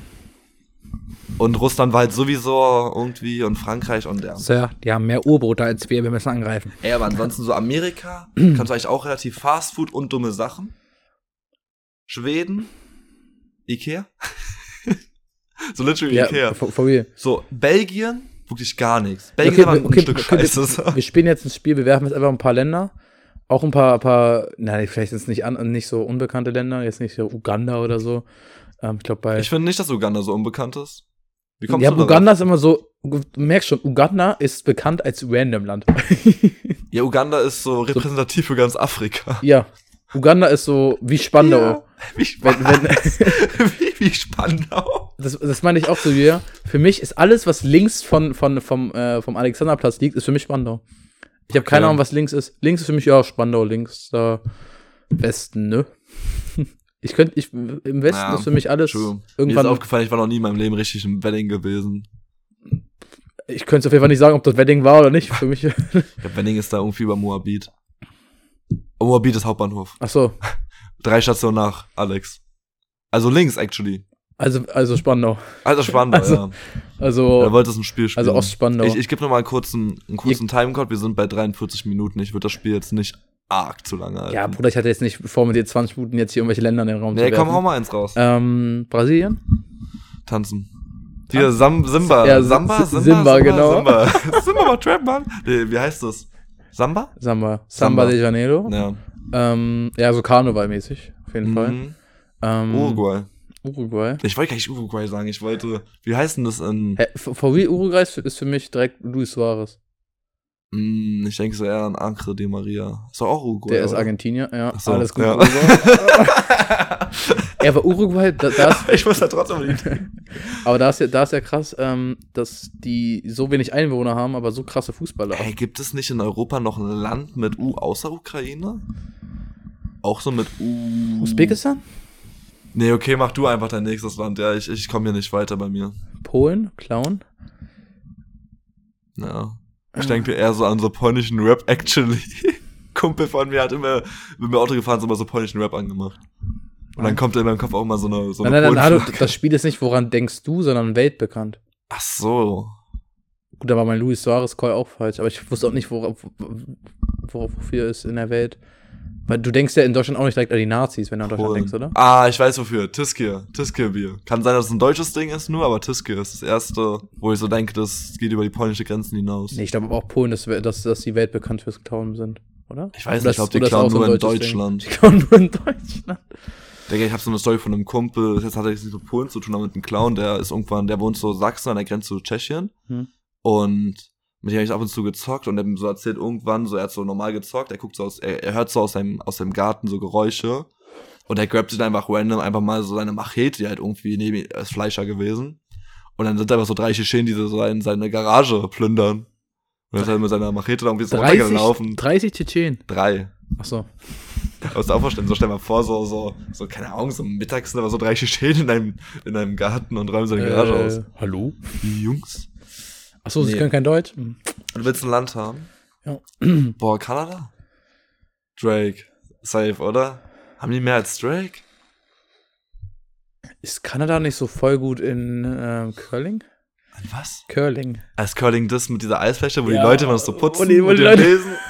Und Russland war halt sowieso irgendwie und Frankreich und ja. Sir, die haben mehr U-Boote als wir, wir müssen angreifen. Ey, aber ansonsten so Amerika, kannst du eigentlich auch relativ Fast Food und dumme Sachen. Schweden, Ikea. so literally Ja, Ikea. for, for real. So, Belgien, wirklich gar nichts. Belgien Okay, war ein okay, Stück okay, Scheiße. wir, wir spielen jetzt ein Spiel, wir werfen jetzt einfach ein paar Länder. Auch ein paar, paar nein, vielleicht sind es nicht, an, nicht so unbekannte Länder, jetzt nicht so Uganda oder so. Ähm, ich glaube bei. Ich finde nicht, dass Uganda so unbekannt ist. Wie kommst ja, du darauf? Uganda ist immer so, du merkst schon, Uganda ist bekannt als random Land. Ja, Uganda ist so repräsentativ für ganz Afrika. ja. Uganda ist so wie Spandau. Ja, wie, Wenn, Spandau. wenn, wie, wie Spandau. das, das meine ich auch so wieder. Für mich ist alles, was links von, von, vom, äh, vom Alexanderplatz liegt, ist für mich Spandau. Ich habe keine Okay. Ahnung, was links ist. Links ist für mich ja Spandau, links da Westen, ne? Ich könnte, ich, im Westen Ja, ist für mich alles True. Mir ist irgendwann. aufgefallen, ich war noch nie in meinem Leben richtig im Wedding gewesen. Ich könnte auf jeden Fall nicht sagen, ob das Wedding war oder nicht. Für mich. Ich glaub, Wedding ist da irgendwie über Moabit. Moabit ist Hauptbahnhof. Ach so. Drei Stationen nach, Alex. Also links, actually. Also, also Spandau. Also spannend, Also, ja. Also, Er wollte es ein Spiel spielen. also Ostspandau. Ich, ich gebe nochmal einen kurzen, einen kurzen Timecode. Wir sind bei 43 Minuten. Ich würde das Spiel jetzt nicht arg zu lange halten. ja, Bruder, ich hatte jetzt nicht vor, mit dir 20 Minuten jetzt hier irgendwelche Länder in den Raum Nee, zu komm, werfen. hau mal eins raus. Ähm, Brasilien? Tanzen. Hier, Sam, Simba. Ja, Samba, Simba, Simba, genau. Simba, Simba war Trap, Mann. Nee, wie heißt das? Samba? Samba. Samba, Samba. de Janeiro. Ja. Ähm, ja, so Karnevalmäßig, auf jeden Fall. Mhm. Ähm, Uruguay. Uruguay. Ich wollte gar nicht Uruguay sagen. Ich wollte, wie heißt denn das in, v- VW Uruguay ist für- ist für mich direkt Luis Suarez. Mm, ich denke so eher an Ancre de Maria. Ist doch auch Uruguay. Der ist oder? Argentinier, ja. So, Alles gut. ja. Ja, aber Uruguay, da, da ist, ich muss da trotzdem nicht. aber da ist ja, da ist ja krass, ähm, dass die so wenig Einwohner haben, aber so krasse Fußballer. Ey, gibt es nicht in Europa noch ein Land mit U außer Ukraine? Auch so mit U. Usbekistan? Nee, okay, mach du einfach dein nächstes Land. Ja, ich, ich komme hier nicht weiter bei mir. Polen? Clown? Ja. Ich denke eher so an so polnischen Rap, actually. Kumpel von mir hat immer, wenn wir Auto gefahren sind, immer so polnischen Rap angemacht. Und dann kommt in meinem Kopf auch mal so eine, so Nein, eine nein, nein, Polenflagge. das Spiel ist nicht, woran denkst du, sondern weltbekannt. Ach so. Gut, da war mein Luis Suarez Call auch falsch, aber ich wusste auch nicht, worauf, worauf, wofür es in der Welt. Weil du denkst ja in Deutschland auch nicht direkt an die Nazis, wenn du an Deutschland Polen. denkst, oder? Ah, ich weiß wofür. Tiskir. Tiskir-Bier. Kann sein, dass es ein deutsches Ding ist nur, aber Tiskir ist das erste, wo ich so denke, das geht über die polnische Grenzen hinaus. Nee, ich glaube auch Polen, dass, dass, dass die weltbekannt fürs Clown sind. oder? Ich weiß nicht, ich glaube, die klauen nur in deutsches Ding? Deutschland. Die klauen nur in Deutschland. Digga, ich habe so eine Story von einem Kumpel, das hat jetzt nicht mit Polen zu tun, aber mit einem Clown, der ist irgendwann, der wohnt so Sachsen an der Grenze zu Tschechien. Hm. Und mit dem habe ich ab und zu gezockt und mir so erzählt, irgendwann, so er hat so normal gezockt, er guckt so aus, er, er hört so aus seinem, aus seinem Garten so Geräusche. Und er grabt sich dann einfach random einfach mal so seine Machete, die halt irgendwie neben ihm als Fleischer gewesen. Und dann sind da einfach so drei Tschetschenen, die so in seine Garage plündern. Und er ist halt mit seiner Machete da irgendwie so 30, runtergelaufen. 30 Tschetschenen. Drei. Achso. Kannst du auch vorstellen, so stell mal vor, so, so, so, keine Ahnung, so mittags sind aber so drei Tschetschenen in einem, in einem Garten und räumen so eine Garage aus. Äh, hallo? Die Jungs. Achso, sie Nee. können kein Deutsch? Hm. Du willst ein Land haben? Ja. Boah, Kanada? Drake. Safe, oder? Haben die mehr als Drake? Ist Kanada nicht so voll gut in ähm, Curling? An was? Curling. Als Curling das mit dieser Eisfläche, wo Ja, die Leute immer so putzen wo die- und die Leute- lesen.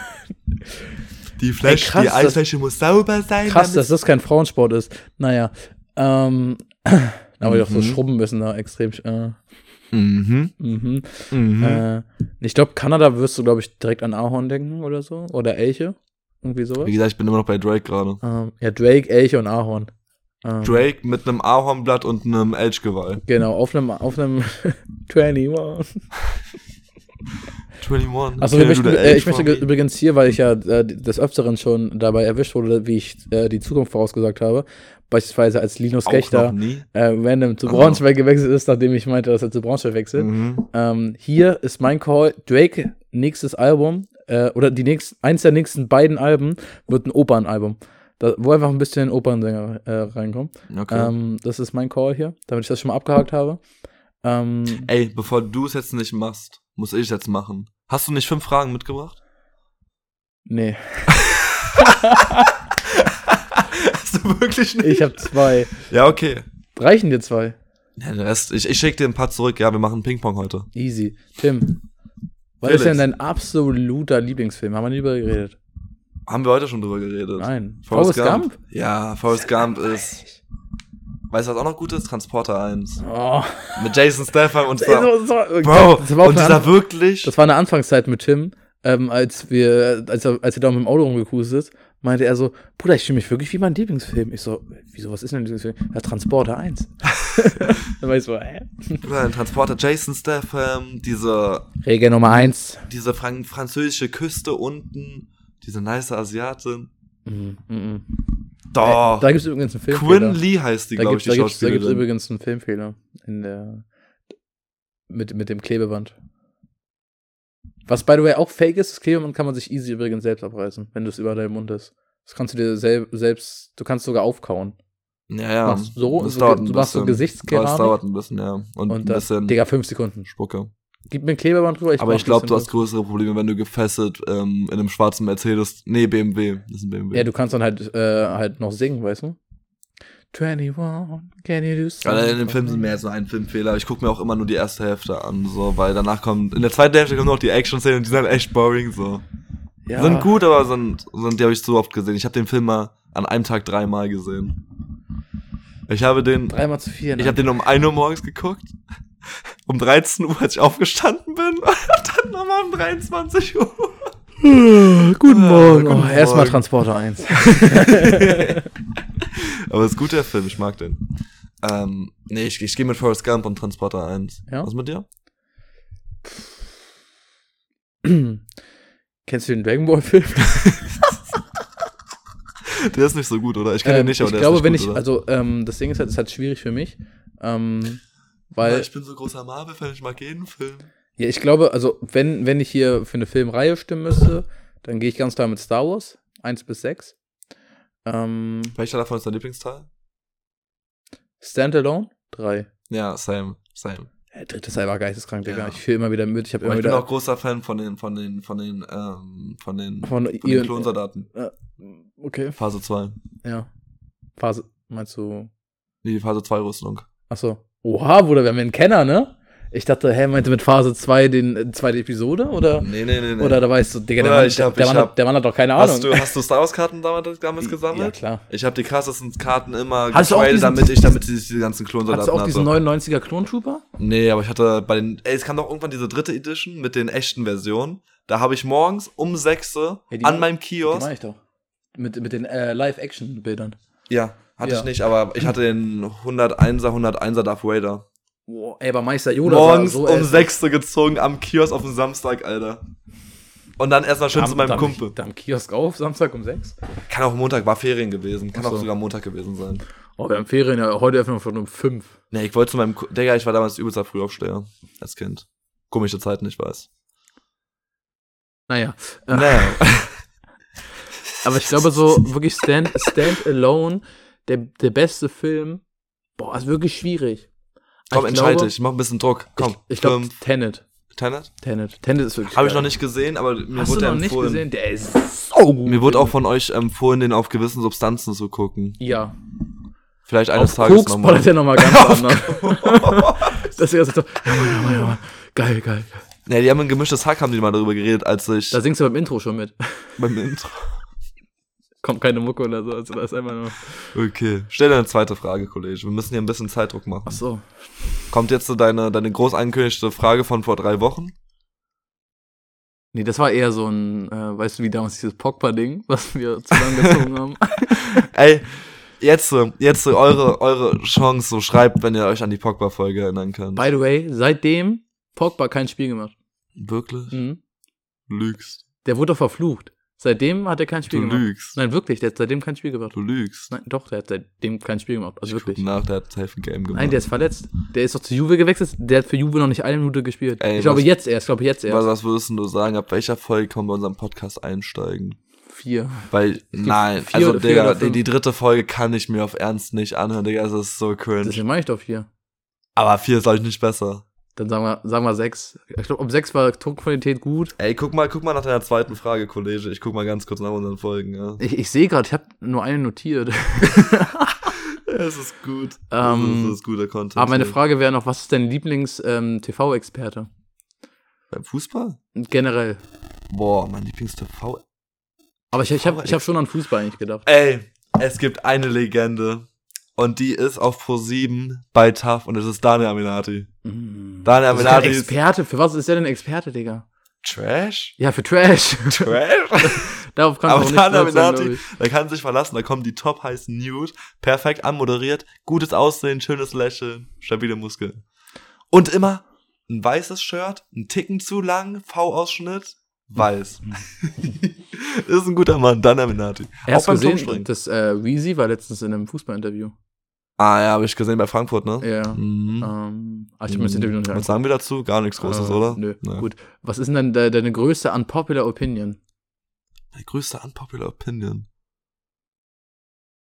Die Fläche, krass, die das- Eisfläche muss sauber sein. Krass, dass das kein Frauensport ist. Naja. Ähm, aber die auch so Mhm. schrubben müssen da extrem. Äh, Mhm. mhm. Mhm. Äh, ich glaube, Kanada wirst du, glaube ich, direkt an Ahorn denken oder so. Oder Elche. Irgendwie sowas. Wie gesagt, ich bin immer noch bei Drake gerade. Ähm, ja, Drake, Elche und Ahorn. Ähm, Drake mit einem Ahornblatt und einem Elchgeweih. Genau, auf einem, auf einem 21. 21. Achso, Can ich äh, ich möchte me? übrigens hier, weil ich ja äh, des Öfteren schon dabei erwischt wurde, wie ich äh, die Zukunft vorausgesagt habe, beispielsweise als Linus Auch nie. äh, random zu. Braunschweig gewechselt ist, nachdem ich meinte, dass er zu Braunschweig wechselt. Mhm. Ähm, hier ist mein Call. Drake, nächstes Album, äh, oder die nächsten, eins der nächsten beiden Alben wird ein Opernalbum. Da, wo einfach ein bisschen Opernsänger äh, reinkommen. Okay. Ähm, das ist mein Call hier, damit ich das schon mal abgehakt habe. Ähm, Ey, bevor du es jetzt nicht machst, muss ich jetzt machen. Hast du nicht fünf Fragen mitgebracht? nee, Hast du wirklich nicht? ich habe zwei. ja, okay. Reichen dir zwei? Ja, den Rest, ich, ich schicke dir ein paar zurück. Ja, wir machen Ping-Pong heute. Easy. Tim, was ist denn dein absoluter Lieblingsfilm? Haben wir nie drüber geredet? Haben wir heute schon drüber geredet. Nein. Forrest Forrest Gump? Gump? Ja, Forrest Gump ist. Weißt du, was auch noch gut ist? Transporter 1. Oh. Mit Jason Statham und war- Bro, das, war und dieser wirklich. das war eine Anfangszeit mit Tim, ähm, als wir, als er, als er da mit dem Auto rumgecruised ist, meinte er so, Bruder, ich fühle mich wirklich wie mein Lieblingsfilm. Ich so, wieso, was ist denn dein Lieblingsfilm? Ja, Transporter 1. Dann war ich so, hä? Bruder, ein Transporter Jason Statham, diese, Regel Nummer 1. diese fran französische Küste unten, diese nice Asiatin. Mhm, mhm. Doch. Äh, da gibt es übrigens einen Quinn Filmfehler. Lee heißt die, Da glaube gibt ich, es die da da gibt's Schauspielerin. übrigens einen Filmfehler in der mit, mit dem Klebeband. Was by the way auch fake ist, das Klebeband kann man sich easy übrigens selbst abreißen, wenn du es über deinem Mund hast. Das kannst du dir sel selbst, du kannst sogar aufkauen. Ja, ja. machst so, das so dauert du machst so. Gesichtskeramik. Das dauert ein bisschen, ja. Und, Und ein das, bisschen Digga, fünf Sekunden. Spucke. Gib mir ein Klebeband drüber. Aber mach ich glaube, du hast größere Probleme, wenn du gefesselt ähm, in einem schwarzen Mercedes. Nee, BMW. Das ist ein BMW. Ja, du kannst dann halt, äh, halt noch singen, weißt du? 21, can you do something? Gerade in dem Film sind mehr als nur ein Filmfehler. Ich gucke mir auch immer nur die erste Hälfte an, so, weil danach kommt, in der zweiten Hälfte kommen noch die Action-Szenen und die sind echt boring, so. ja. Sind gut, aber sind, sind die habe ich so oft gesehen. Ich habe den Film mal an einem Tag dreimal gesehen. Ich habe den, Dreimal zu vier. ne? ich habe den um 1 Uhr morgens geguckt. Um 13 Uhr, als ich aufgestanden bin. Und dann nochmal um 23 Uhr. Guten Ah, Morgen. guten oh, Erstmal. Transporter 1. Aber es ist gut, der Film, ich mag den. Ähm, nee, ich, ich gehe mit Forrest Gump und Transporter 1. Ja? Was mit dir? Kennst du den Dragon Ball Film? Der ist nicht so gut, oder? Ich kenne Ähm, den nicht, aber ich der glaube, ist wenn nicht ich, gut, oder? also ähm, das Ding ist halt, ist halt schwierig für mich, ähm, weil Ja, ich bin so großer Marvel-Fan, ich mag jeden Film. ja, ich glaube, also wenn wenn ich hier für eine Filmreihe stimmen müsste, dann gehe ich ganz klar mit Star Wars 1 bis 6. Ähm, Welcher davon ist dein Lieblingsteil? Standalone 3. Ja, same, same. Der dritte Teil war geisteskrank, Digga. Ja. Ich fühle immer wieder mit. Ich Aber immer ich bin wieder auch großer Fan von den, von den, von den, ähm, von den, von von den Klonsoldaten. Okay, Phase 2. ja. Phase meinst du? Nee, die Phase 2 Rüstung. Achso. Oha, Bruder, wir haben einen Kenner, ne? Ich dachte, hä, meinte mit Phase 2 den äh, zweite Episode oder? Nee, nee, nee, nee. Oder da weißt du, Digga, der, Mann, ich hab- der, ich Mann, hab- hat- der Mann hat doch keine Ahnung. hast, du, hast du Star Wars Karten damals, damals gesammelt? ja, klar. Ich habe die krassesten Karten immer Hast diesen- damit ich damit diese, diese ganzen Klonsoldaten Hattest du auch diesen hatte. 99er Klontrooper? Nee, aber ich hatte bei den, ey, es kam doch irgendwann diese dritte Edition mit den echten Versionen. Da habe ich morgens um 6 Uhr Ja, die an mein- meinem Die Kiosk, meine ich doch. Mit, mit den äh, Live-Action-Bildern. ja, hatte Ja. ich nicht, aber ich hatte den 101er, 101er Darth Vader. Boah, ey, aber Meister Yoda morgens sah so um äh, 6 Uhr gezogen am Kiosk auf dem Samstag, Alter. Und dann erstmal schön da- zu meinem da- Kumpel. Da am Kiosk auf, Samstag um 6. Kann auch Montag, war Ferien gewesen. Kann Ach auch so. sogar Montag gewesen sein. Oh, wir haben Ferien, ja, heute öffnen wir schon um 5. Nee, ich wollte zu meinem, Digga, ich war damals übelster Frühaufsteher. Als Kind. Komische Zeiten, ich weiß. Naja. Naja. Aber ich glaube, so wirklich Stand, Stand Alone, der, der beste Film, boah, ist wirklich schwierig. Komm, Ich entscheide glaube- dich. Mach ein bisschen Druck. Komm. Ich, ich glaube. Tenet. Tenet? Tenet. Tenet ist wirklich. Habe ich noch nicht gesehen, aber mir Hast wurde du noch der nicht empfohlen. gesehen? Der ist so gut. Mir wurde auch von euch empfohlen, den auf gewissen Substanzen zu gucken. Ja. Vielleicht eines Auf Tages Koks nochmal. ballert er nochmal ganz anders. das ist so, ja, Mann, ja, Mann, ja, Mann. Geil, geil. Nee, die haben ein gemischtes Hack, haben die mal darüber geredet, als ich Da singst du beim Intro schon mit. beim Intro. Kommt keine Mucke oder so. Also da ist einfach nur. Okay. Stell dir eine zweite Frage, Kollege. Wir müssen hier ein bisschen Zeitdruck machen. Ach so. Kommt jetzt so deine, deine groß angekündigte Frage von vor drei Wochen? Nee, das war eher so ein, äh, weißt du, wie damals dieses Pogba-Ding, was wir zusammengezogen haben. Ey, jetzt, so- jetzt so eure, eure Chance, so schreibt, wenn ihr euch an die Pogba-Folge erinnern könnt. By the way, seitdem Pogba kein Spiel gemacht. Wirklich? Mhm. Lügst. Der wurde doch verflucht. Seitdem hat er kein Spiel Du gemacht. lügst. Nein, wirklich, der hat seitdem kein Spiel gemacht. Du lügst. Nein, doch, der hat seitdem kein Spiel gemacht. Also Ich wirklich. nach, der hat safe ein Game gemacht. Nein, der ist verletzt. Der ist doch zu Juve gewechselt. Der hat für Juve noch nicht eine Minute gespielt. Ey, ich glaube was- jetzt erst, ich glaube jetzt was, erst. was würdest denn du sagen, ab welcher Folge kommen wir unserem Podcast einsteigen? Vier. Weil, nein, vier also Digga, die, die dritte Folge kann ich mir auf Ernst nicht anhören, Digga, das ist so cringe. Deswegen meine ich doch vier. Aber vier ist, glaube ich, nicht besser. Dann sagen wir, sagen wir sechs. Ich glaube, um sechs war Tonqualität gut. Ey, guck mal, guck mal nach deiner zweiten Frage, Kollege. Ich guck mal ganz kurz nach unseren Folgen, ja. Ich, ich sehe gerade, ich habe nur eine notiert. Es ist gut. Ähm, das ist guter Content. Aber meine. Frage wäre noch, was ist dein Lieblings-TV-Experte? Beim Fußball? Generell. Boah, mein Lieblings-TV. Aber ich, ich habe ich hab schon an Fußball eigentlich gedacht. Ey, es gibt eine Legende. Und die ist auf Pro 7 bei TAF und es ist Daniel Aminati. Mm. Daniel Das Aminati ist Experte. Für was ist der denn Experte, Digga? Trash? Ja, für Trash. Trash? Darauf Aber auch nicht Daniel Aminati, da kann sich verlassen, da kommen die top heißen News, perfekt anmoderiert, gutes Aussehen, schönes Lächeln, stabile Muskeln. Und immer ein weißes Shirt, ein Ticken zu lang, V-Ausschnitt, weiß. ist ein guter Mann, Daniel Aminati. Er hast gesehen, Turmspringen. das äh, Weezy war letztens in einem Fußballinterview. Ah ja, habe ich gesehen bei Frankfurt, ne? Ja. Mhm. Ähm, ich habe mir das Interview noch nicht Was sagen wir dazu? Gar nichts Großes, Äh, oder? Nö, Ja. gut. Was ist denn dann de deine größte unpopular Opinion? Meine größte unpopular Opinion.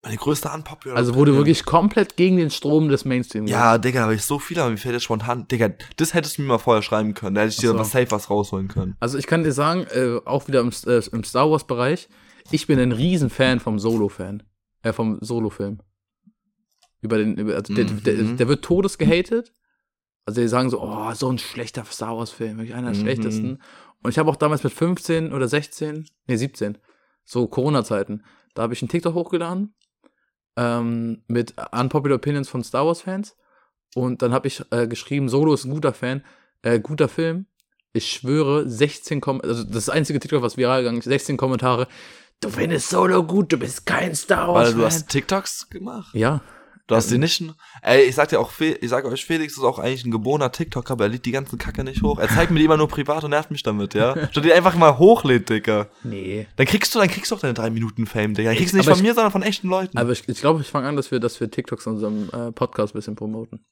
Meine größte unpopular Also, wo du Opinion. wirklich komplett gegen den Strom des Mainstream Ja, Digga, da habe ich so viele, aber mir fällt jetzt spontan. Digga, das hättest du mir mal vorher schreiben können. Da hätte ich dir so. was safe was rausholen können. Also ich kann dir sagen, äh, auch wieder im, äh, im Star Wars Bereich, ich bin ein Riesenfan vom Solo-Fan. Äh, vom Solo-Film. Über den, über, also der, Mhm. der, der wird todes gehatet. Also die sagen so, oh, so ein schlechter Star Wars-Film, wirklich einer der Mhm. schlechtesten. Und ich habe auch damals mit 15 oder 16, nee 17, so Corona-Zeiten, da habe ich einen TikTok hochgeladen ähm, mit Unpopular Opinions von Star Wars-Fans. Und dann habe ich äh, geschrieben, Solo ist ein guter Fan, äh, guter Film. Ich schwöre, 16 Kom also das einzige TikTok, was viral gegangen ist, 16 Kommentare. Du findest Solo gut, du bist kein Star Wars Weil Fan. du hast TikToks gemacht. ja, Du hast die nicht. Ey, ich sag dir auch, ich sag euch, Felix ist auch eigentlich ein geborener TikToker, aber er lädt die ganzen Kacke nicht hoch. Er zeigt mir die immer nur privat und nervt mich damit, ja. Statt die einfach mal hochlädt, Digga. nee. Dann kriegst du, dann kriegst du auch deine drei Minuten Fame, Digga. Dann kriegst du nicht aber von ich- mir, sondern von echten Leuten. Aber ich, ich glaube, ich fange an, dass wir, dass wir TikToks in unserem äh, Podcast ein bisschen promoten.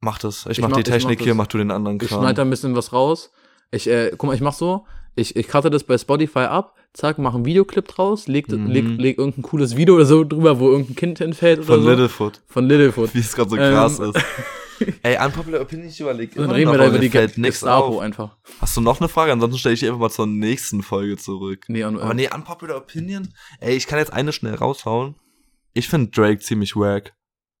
mach das. Ich, Ich mach, mach- die ich mach Technik das. hier, mach du den anderen Ich Kram. schneide da ein bisschen was raus. Ich, äh, guck mal, ich mach so, ich, ich cutte das bei Spotify ab, zack, mach einen Videoclip draus, leg, Mhm. leg, leg irgendein cooles Video oder so drüber, wo irgendein Kind hinfällt oder von so. Littlefoot. Von Littlefoot. Wie es gerade so Ähm, krass ist. Ey, unpopular Opinion, ich überlege. Dann reden wir da über die fällt Gestapo auf. einfach. Hast du noch eine Frage? Ansonsten stelle ich die einfach mal zur nächsten Folge zurück. Nee, und, Aber nee, unpopular Opinion? Ey, ich kann jetzt eine schnell raushauen. Ich finde Drake ziemlich wack.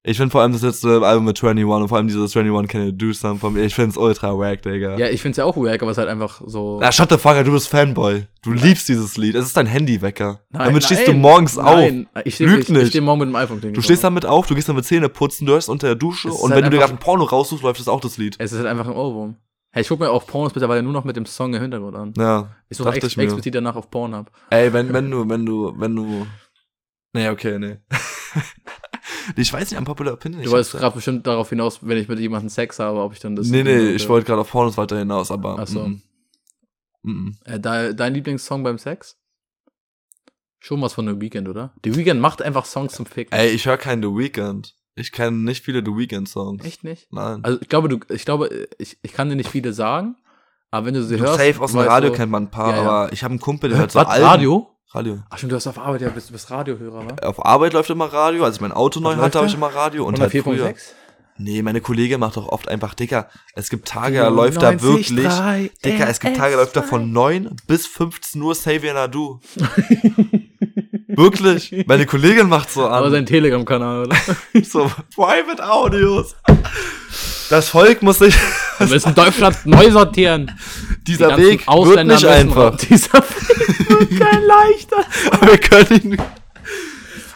Ich finde vor allem das letzte Album mit 21 und vor allem dieses 21 Can You Do Something, ich find's ultra wack, Digga. Ja, ich find's ja auch wack, aber es ist halt einfach so. Na, shut the fuck up, du bist Fanboy. Du liebst dieses Lied. Es ist dein Handywecker. Nein, damit stehst du nein, morgens auf. Nein, ich stehe nicht. ich steh morgen mit dem iPhone Du stehst damit auf, du gehst damit Zähne putzen, du hörst unter der Dusche Es und halt wenn du dir gerade ein Porno raussuchst, läuft das auch das Lied. Es ist halt einfach ein Ohrwurm. Hey, ich guck mir auch Pornos mittlerweile nur noch mit dem Song im Hintergrund an. Ja, Ich suche dachte ex ich mir. explizit danach auf Pornhub. Ey, wenn, wenn du, wenn du, wenn du. Nee, okay, nee. ich weiß nicht, am Popular Opinion. Du wolltest gerade bestimmt darauf hinaus, wenn ich mit jemandem Sex habe, ob ich dann das. Nee, nee, ich wollte gerade auf Pornos weiter hinaus, aber. Ach so. mm, mm. Äh, dein, Lieblingssong beim Sex? Schon was von The Weeknd, oder? The Weeknd macht einfach Songs zum Ficken. Ey, ich höre keinen The Weeknd. Ich kenne nicht viele The Weeknd Songs. Echt nicht? Nein. Also ich glaube, du, ich glaube, ich, ich kann dir nicht viele sagen, aber wenn du sie Du hörst. safe aus dem Radio du- kennt man ein paar, Ja, ja. aber ich habe einen Kumpel, der hört so Was, Alben. Radio? Radio. Ach stimmt, du hast auf Arbeit, ja, bist, du bist Radiohörer, wa? Auf Arbeit läuft immer Radio, als ich mein Auto neu hatte, habe ich immer Radio und halt früher. 104.6? Nee, meine Kollegin macht doch oft einfach, Dicker, es gibt Tage, da läuft da wirklich, Dicker, es gibt Tage, da läuft da von 9 bis 15 Uhr Xavier Nadu. wirklich, meine Kollegin macht so Aber an. sein Telegram-Kanal, oder? so, Private Audios. Das Volk muss sich, Wir müssen Deutschland neu sortieren. Die dieser ganzen Weg wird Ausländer nicht müssen einfach. raus. Dieser Weg wird kein leichter. Aber wir können ihn,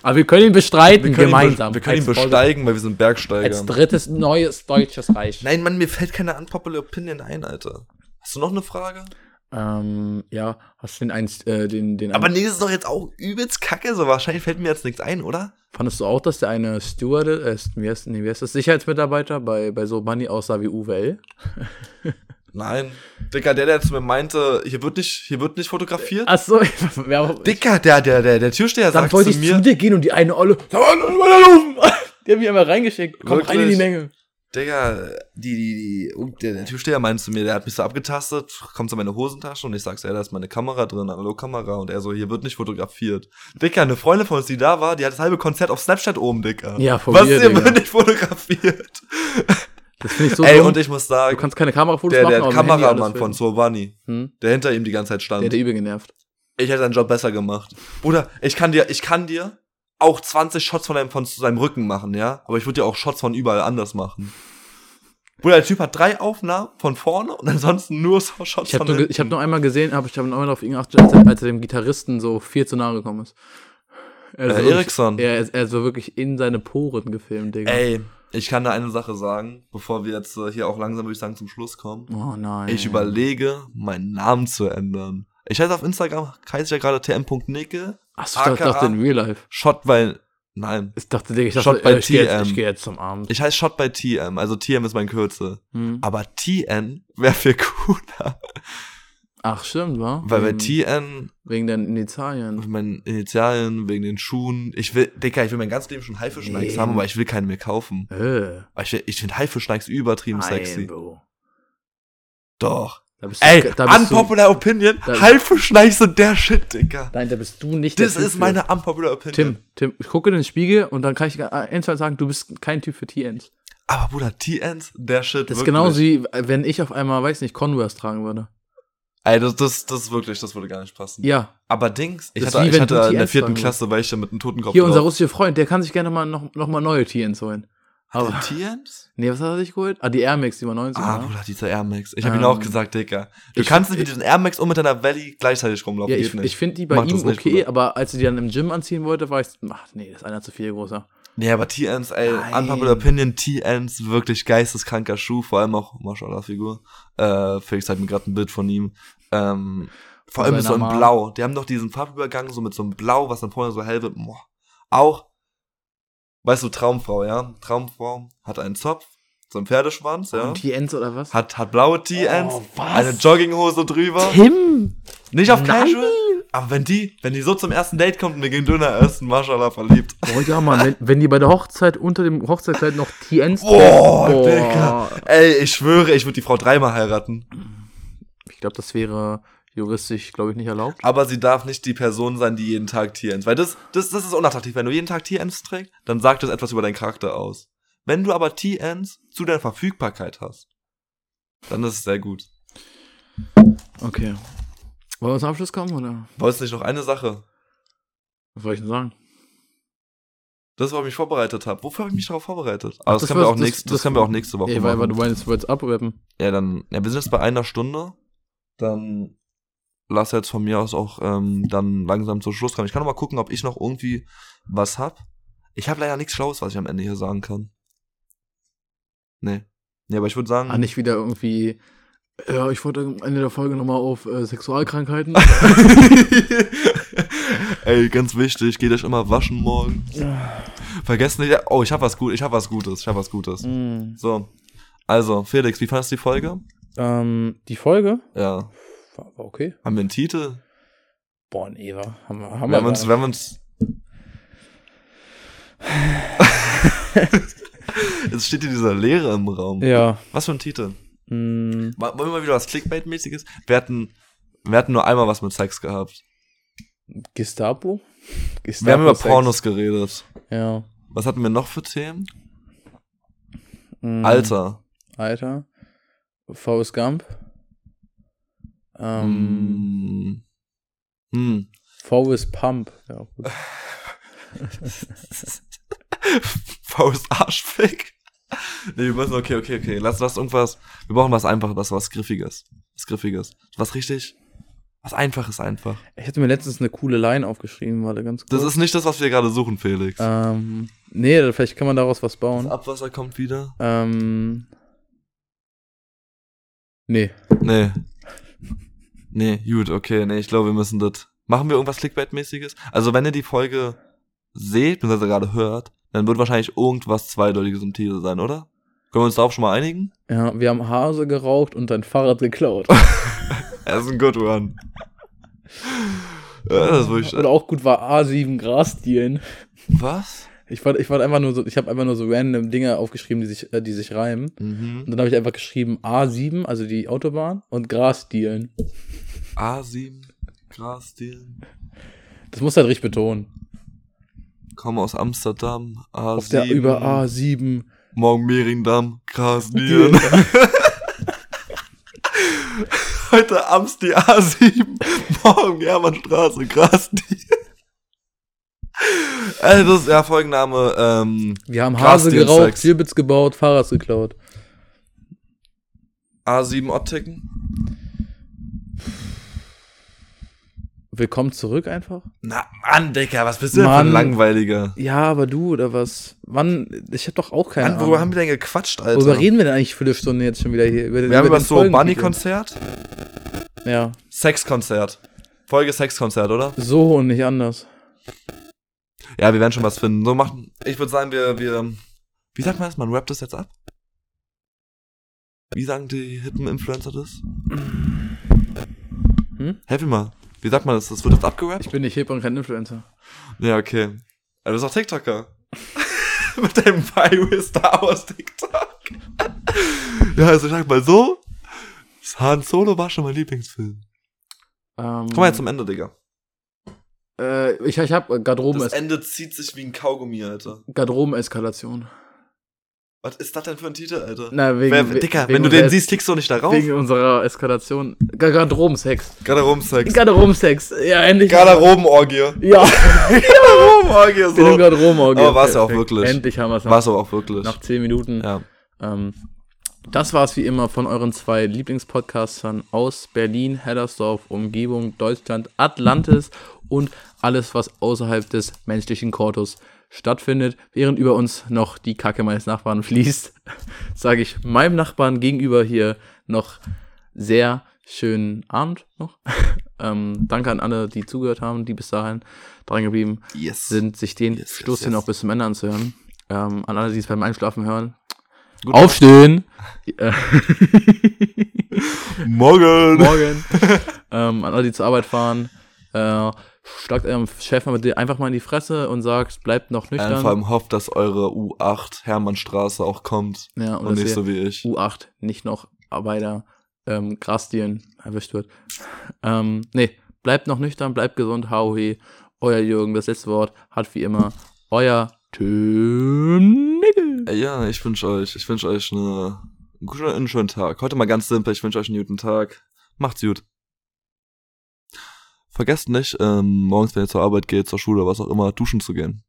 Aber wir können ihn bestreiten, wir können gemeinsam. Ihn, wir können ihn besteigen, weil wir sind Bergsteiger. Als drittes neues deutsches Reich. Nein, Mann, mir fällt keine unpopular Opinion ein, Alter. Hast du noch eine Frage? Ähm, ja, hast du den eins, äh, den, den Aber nee, das ist doch jetzt auch übelst kacke, so wahrscheinlich fällt mir jetzt nichts ein, oder? fandest du auch, dass der eine Steward, äh, wie heißt, nee, wie heißt das, Sicherheitsmitarbeiter bei, bei so Money aussah wie Uwe L? Nein. Dicker, der, der zu mir meinte, hier wird nicht, hier wird nicht fotografiert. Achso, ja, Dicker, der, der, der, der Türsteher dann sagt wollte zu ich zu mir, dir gehen und die eine Olle. Die haben mich einmal reingeschickt. Komm rein in die? Menge. Digga, die, die, die, der, der Türsteher meinte zu mir, der hat mich so abgetastet, kommt zu meine Hosentasche und ich sag so, ja, da ist meine Kamera drin, Analogkamera und er so, hier wird nicht fotografiert. Dicker, eine Freundin von uns, die da war, die hat das halbe Konzert auf Snapchat oben, Dicker. Ja, von Was, mir, hier Digga. wird nicht fotografiert? Das finde ich so Ey, dumm. und ich muss du sagen, kannst keine Kamerafotos der, machen, der Kameramann von. Sobani, Hm? der hinter ihm die ganze Zeit stand. Der hat übel genervt. Ich hätte seinen Job besser gemacht. Bruder, ich kann dir, ich kann dir auch 20 Shots von, deinem, von seinem Rücken machen, ja? Aber ich würde dir auch Shots von überall anders machen. Bruder, der Typ hat drei Aufnahmen von vorne und ansonsten nur so Shots Ich habe von nur, ich hab nur einmal gesehen, hab, ich habe nur einmal darauf ihn geachtet, als er, als er dem Gitarristen so viel zu nahe gekommen ist. Er ist Äh, Eriksson. Er, er ist so wirklich in seine Poren gefilmt, Digga. Ey, ich kann da eine Sache sagen, bevor wir jetzt äh, hier auch langsam, würde ich sagen, zum Schluss kommen. Oh nein. Ich überlege, meinen Namen zu ändern. Ich heiße auf Instagram, heiße ich ja gerade tm.nicke. Achso, ich dachte, in Real Life. Shot bei, nein. Ich dachte, Digga, ich dachte, Shot bei äh, ich gehe jetzt, TM. ich geh jetzt zum Abend. Ich heiße Shot bei TM, also TM ist mein Kürzel. Hm. Aber TN wäre viel cooler. Ach, stimmt, wa? Weil bei TN, wegen deinen Initialien. wegen meinen Initialien, wegen den Schuhen, ich will, Digga, ich will mein ganzes Leben schon Haifisch-Nikes Nee. haben, aber ich will keine mehr kaufen. Äh, Aber ich, ich finde Haifisch-Nikes übertrieben nein, sexy. Bro. Doch. Da bist du, Ey, da bist du, unpopular Opinion, da- Haifisch-Nikes sind der Shit, Digga. Nein, da bist du nicht Das der Typ ist meine unpopular Opinion. Tim, Tim, ich gucke in den Spiegel und dann kann ich eins sagen, du bist kein Typ für TNs. Aber Bruder, TNs, der Shit, Das ist wirklich. genauso wie, wenn ich auf einmal, weiß nicht, Converse tragen würde. Ey, das, das, das ist wirklich, das würde gar nicht passen. Ja, Aber Dings, ich Das ist hatte, wie ich hatte du in der vierten Klasse, weil ich ja mit einem Totenkopf hier unser drauf. russischer Freund, der kann sich gerne mal noch, noch mal neue TNs holen. Aber, Hatte TNs? nee, was hat er sich geholt? Ah, die Air Max, die war 90. Ah? Bruder, dieser Air Max. Ich habe Ähm, ihn auch gesagt, Digga. Du ich- kannst nicht ich- mit diesen Air Max und mit deiner Valley gleichzeitig rumlaufen. Ja, ich, nicht. ich finde die bei Mach ihm nicht, okay, Bruder. aber als er die dann im Gym anziehen wollte, war ich, ach nee, das ist einer zu viel großer. Nee, aber TNs, ey, Nein. unpopular Opinion, TNs, wirklich geisteskranker Schuh, vor allem auch Maschallah-Figur. Äh, Felix zeigt mir gerade ein Bild von ihm. Ähm, vor allem so in. Blau. Die haben doch diesen Farbübergang so mit so einem Blau, was dann vorne so hell wird. Boah. Auch, weißt du, Traumfrau, ja? Traumfrau hat einen Zopf, so einen Pferdeschwanz, ja? Und TNs oder was? Hat, hat blaue TNs, Oh, was? eine Jogginghose drüber. Tim! Nicht auf Nein. Casual, aber wenn die, wenn die so zum ersten Date kommt und wir gehen Döner essen, Maschallah verliebt. Oh ja, Mann, wenn, wenn die bei der Hochzeit unter dem Hochzeitskleid noch TNs Boah, trägt, Digga. Ey, ich schwöre, ich würde die Frau dreimal heiraten. Ich glaube, das wäre juristisch, glaube ich, nicht erlaubt. Aber sie darf nicht die Person sein, die jeden Tag TNs. Weil das, das, das ist unattraktiv. Wenn du jeden Tag TNs trägst, dann sagt das etwas über deinen Charakter aus. Wenn du aber TNs zu deiner Verfügbarkeit hast, dann ist es sehr gut. Okay. Wollen wir zum Abschluss kommen, oder? Wolltest du nicht noch eine Sache? Was soll ich denn sagen? Das, worauf ich mich vorbereitet habe. Wofür habe ich mich darauf vorbereitet? Aber das, das können wir auch das- nächste, das, das- können wir auch nächste Woche Ey, weil, weil machen. du meinst, du wolltest abrappen. Ja, dann, ja, wir sind jetzt bei einer Stunde. Dann lass jetzt von mir aus auch ähm, dann langsam zum Schluss kommen. Ich kann noch mal gucken, ob ich noch irgendwie was hab. Ich habe leider nichts Schlaues, was ich am Ende hier sagen kann. Nee. Nee, aber ich würde sagen. Ah, nicht wieder irgendwie. Ja, ich wollte am Ende der Folge nochmal auf äh, Sexualkrankheiten. Ey, ganz wichtig, geht euch immer waschen morgen. Vergesst nicht. Oh, ich hab was gut, ich hab was Gutes, ich hab was Gutes. Mm. So. Also, Felix, wie fandest du die Folge? ähm, die Folge Ja. War, war okay. Haben wir einen Titel? Boah, nee, war, haben wir, haben Wir haben wir uns, gar wir uns. Jetzt steht hier dieser Leere im Raum. Ja. Was für ein Titel? Mm, Wollen wir mal wieder was Clickbait-mäßiges? Wir hatten, wir hatten nur einmal was mit Sex gehabt. Gestapo? Gestapo Wir haben über Sex. Pornos geredet. Ja. Was hatten wir noch für Themen? Mm, Alter. Alter. Forrest Gump. Ähm, Mm. Hm. Forrest Pump. Ja, gut. Faust Arschfick. Nee, wir müssen, okay, okay, okay. Lass, lass irgendwas. Wir brauchen was Einfaches, was, was Griffiges. Was Griffiges. Was richtig. Was Einfaches einfach. Ich hatte mir letztens eine coole Line aufgeschrieben, warte ganz kurz. Das ist nicht das, was wir gerade suchen, Felix. Ähm, nee, vielleicht kann man daraus was Das bauen. Abwasser kommt wieder. Ähm, nee. Nee. Nee, gut, okay. Nee, ich glaube, wir müssen das. Machen wir irgendwas Clickbait-mäßiges? Also, wenn ihr die Folge seht, beziehungsweise gerade hört, dann wird wahrscheinlich irgendwas Zweideutiges im Titel sein, oder? Können wir uns darauf schon mal einigen? Ja, wir haben Hase geraucht und dein Fahrrad geklaut. Das ist ein good one. ja, das ist wirklich. Oder auch gut war A7 Grasdielen. Was? Ich wollte ich wollte einfach nur so, ich habe einfach nur so random Dinge aufgeschrieben, die sich, äh, die sich reimen. Mhm. Und dann habe ich einfach geschrieben A7, also die Autobahn, und Grasdielen. A7, Grasdielen. Das muss halt richtig betonen. Komme aus Amsterdam, A7. Auf der über A7. Morgen Mehringdamm, Grasdielen. Heute Amst die A7, morgen Hermannstraße, Grasdielen. Also das ist ja Folgenname, ähm, Wir haben Hase geraucht. Gibbets gebaut, Fahrrad geklaut. A7 Otticken. Willkommen zurück einfach? Na Mann, Dicker, was bist du denn für Mann. ein Langweiliger? Ja, aber du oder was? Wann? Ich hab doch auch keine Mann, worüber haben wir denn gequatscht, Alter? Worüber reden wir denn eigentlich für eine Stunde jetzt schon wieder hier? Über, wir haben über so. Bunny-Konzert, Ja, Sexkonzert. Folge Sexkonzert, oder? so und nicht anders. Ja, wir werden schon was finden. So machen. Ich würde sagen, wir, wir. Wie sagt man das? Man rappt das jetzt ab? Wie sagen die hippen Influencer das? Hm? Helf mir mal. Wie sagt man das? Das wird jetzt abgerappt? Ich bin nicht hip und kein Influencer. Ja, okay. Aber du bist auch TikToker. Mit deinem Bio Star Wars TikTok. ja, also ich sag mal so. Han Solo war schon mein Lieblingsfilm. Ähm, Komm mal jetzt zum Ende, Digga. Äh, ich, ich hab Garderoben Das Ende zieht sich wie ein Kaugummi, Alter. Garderobeneskalation. Was ist das denn für ein Titel, Alter? Na, wegen, Wer, we- Dicker, wegen wenn du den siehst, klickst du nicht darauf. Wegen unserer Eskalation. Ga- Garderobensex. Garderobensex. Garderobensex. Ja, endlich. Garderobenorgie. Ja, Garderobenorgie, so. Garderobenorgie. Aber war's ja auch wirklich. Endlich haben wir es War's aber auch wirklich. nach 10 Minuten. Ja. Ähm, das war's wie immer von euren zwei Lieblingspodcastern aus Berlin, Hellersdorf, Umgebung, Deutschland, Atlantis und alles, was außerhalb des menschlichen Kortus stattfindet. Während über uns noch die Kacke meines Nachbarn fließt, sage ich meinem Nachbarn gegenüber hier noch sehr schönen Abend noch. ähm, danke an alle, die zugehört haben, die bis dahin dran geblieben Yes. sind, sich den Yes, Stoß yes. auch bis zum Ende anzuhören. Ähm, an alle, die es beim Einschlafen hören. Gut Aufstehen! Äh, Morgen. Morgen! ähm, an alle, die zur Arbeit fahren. Äh, schlagt eurem Chef mal mit dir einfach mal in die Fresse und sagt, bleibt noch nüchtern. vor allem hofft, dass eure U8 Hermannstraße auch kommt. ja, und, Und nicht so wie ich. U8 nicht noch bei der ähm, Grasdielen erwischt wird. Ähm, nee, bleibt noch nüchtern, bleibt gesund, hauhe. Euer Jürgen, das letzte Wort hat wie immer euer Tim Nickel. Äh, Ja, ich wünsche euch, ich wünsche euch eine, einen schönen Tag. Heute mal ganz simpel, ich wünsche euch einen guten Tag. Macht's gut. Vergesst nicht, ähm, morgens, wenn ihr zur Arbeit geht, zur Schule, was auch immer, duschen zu gehen.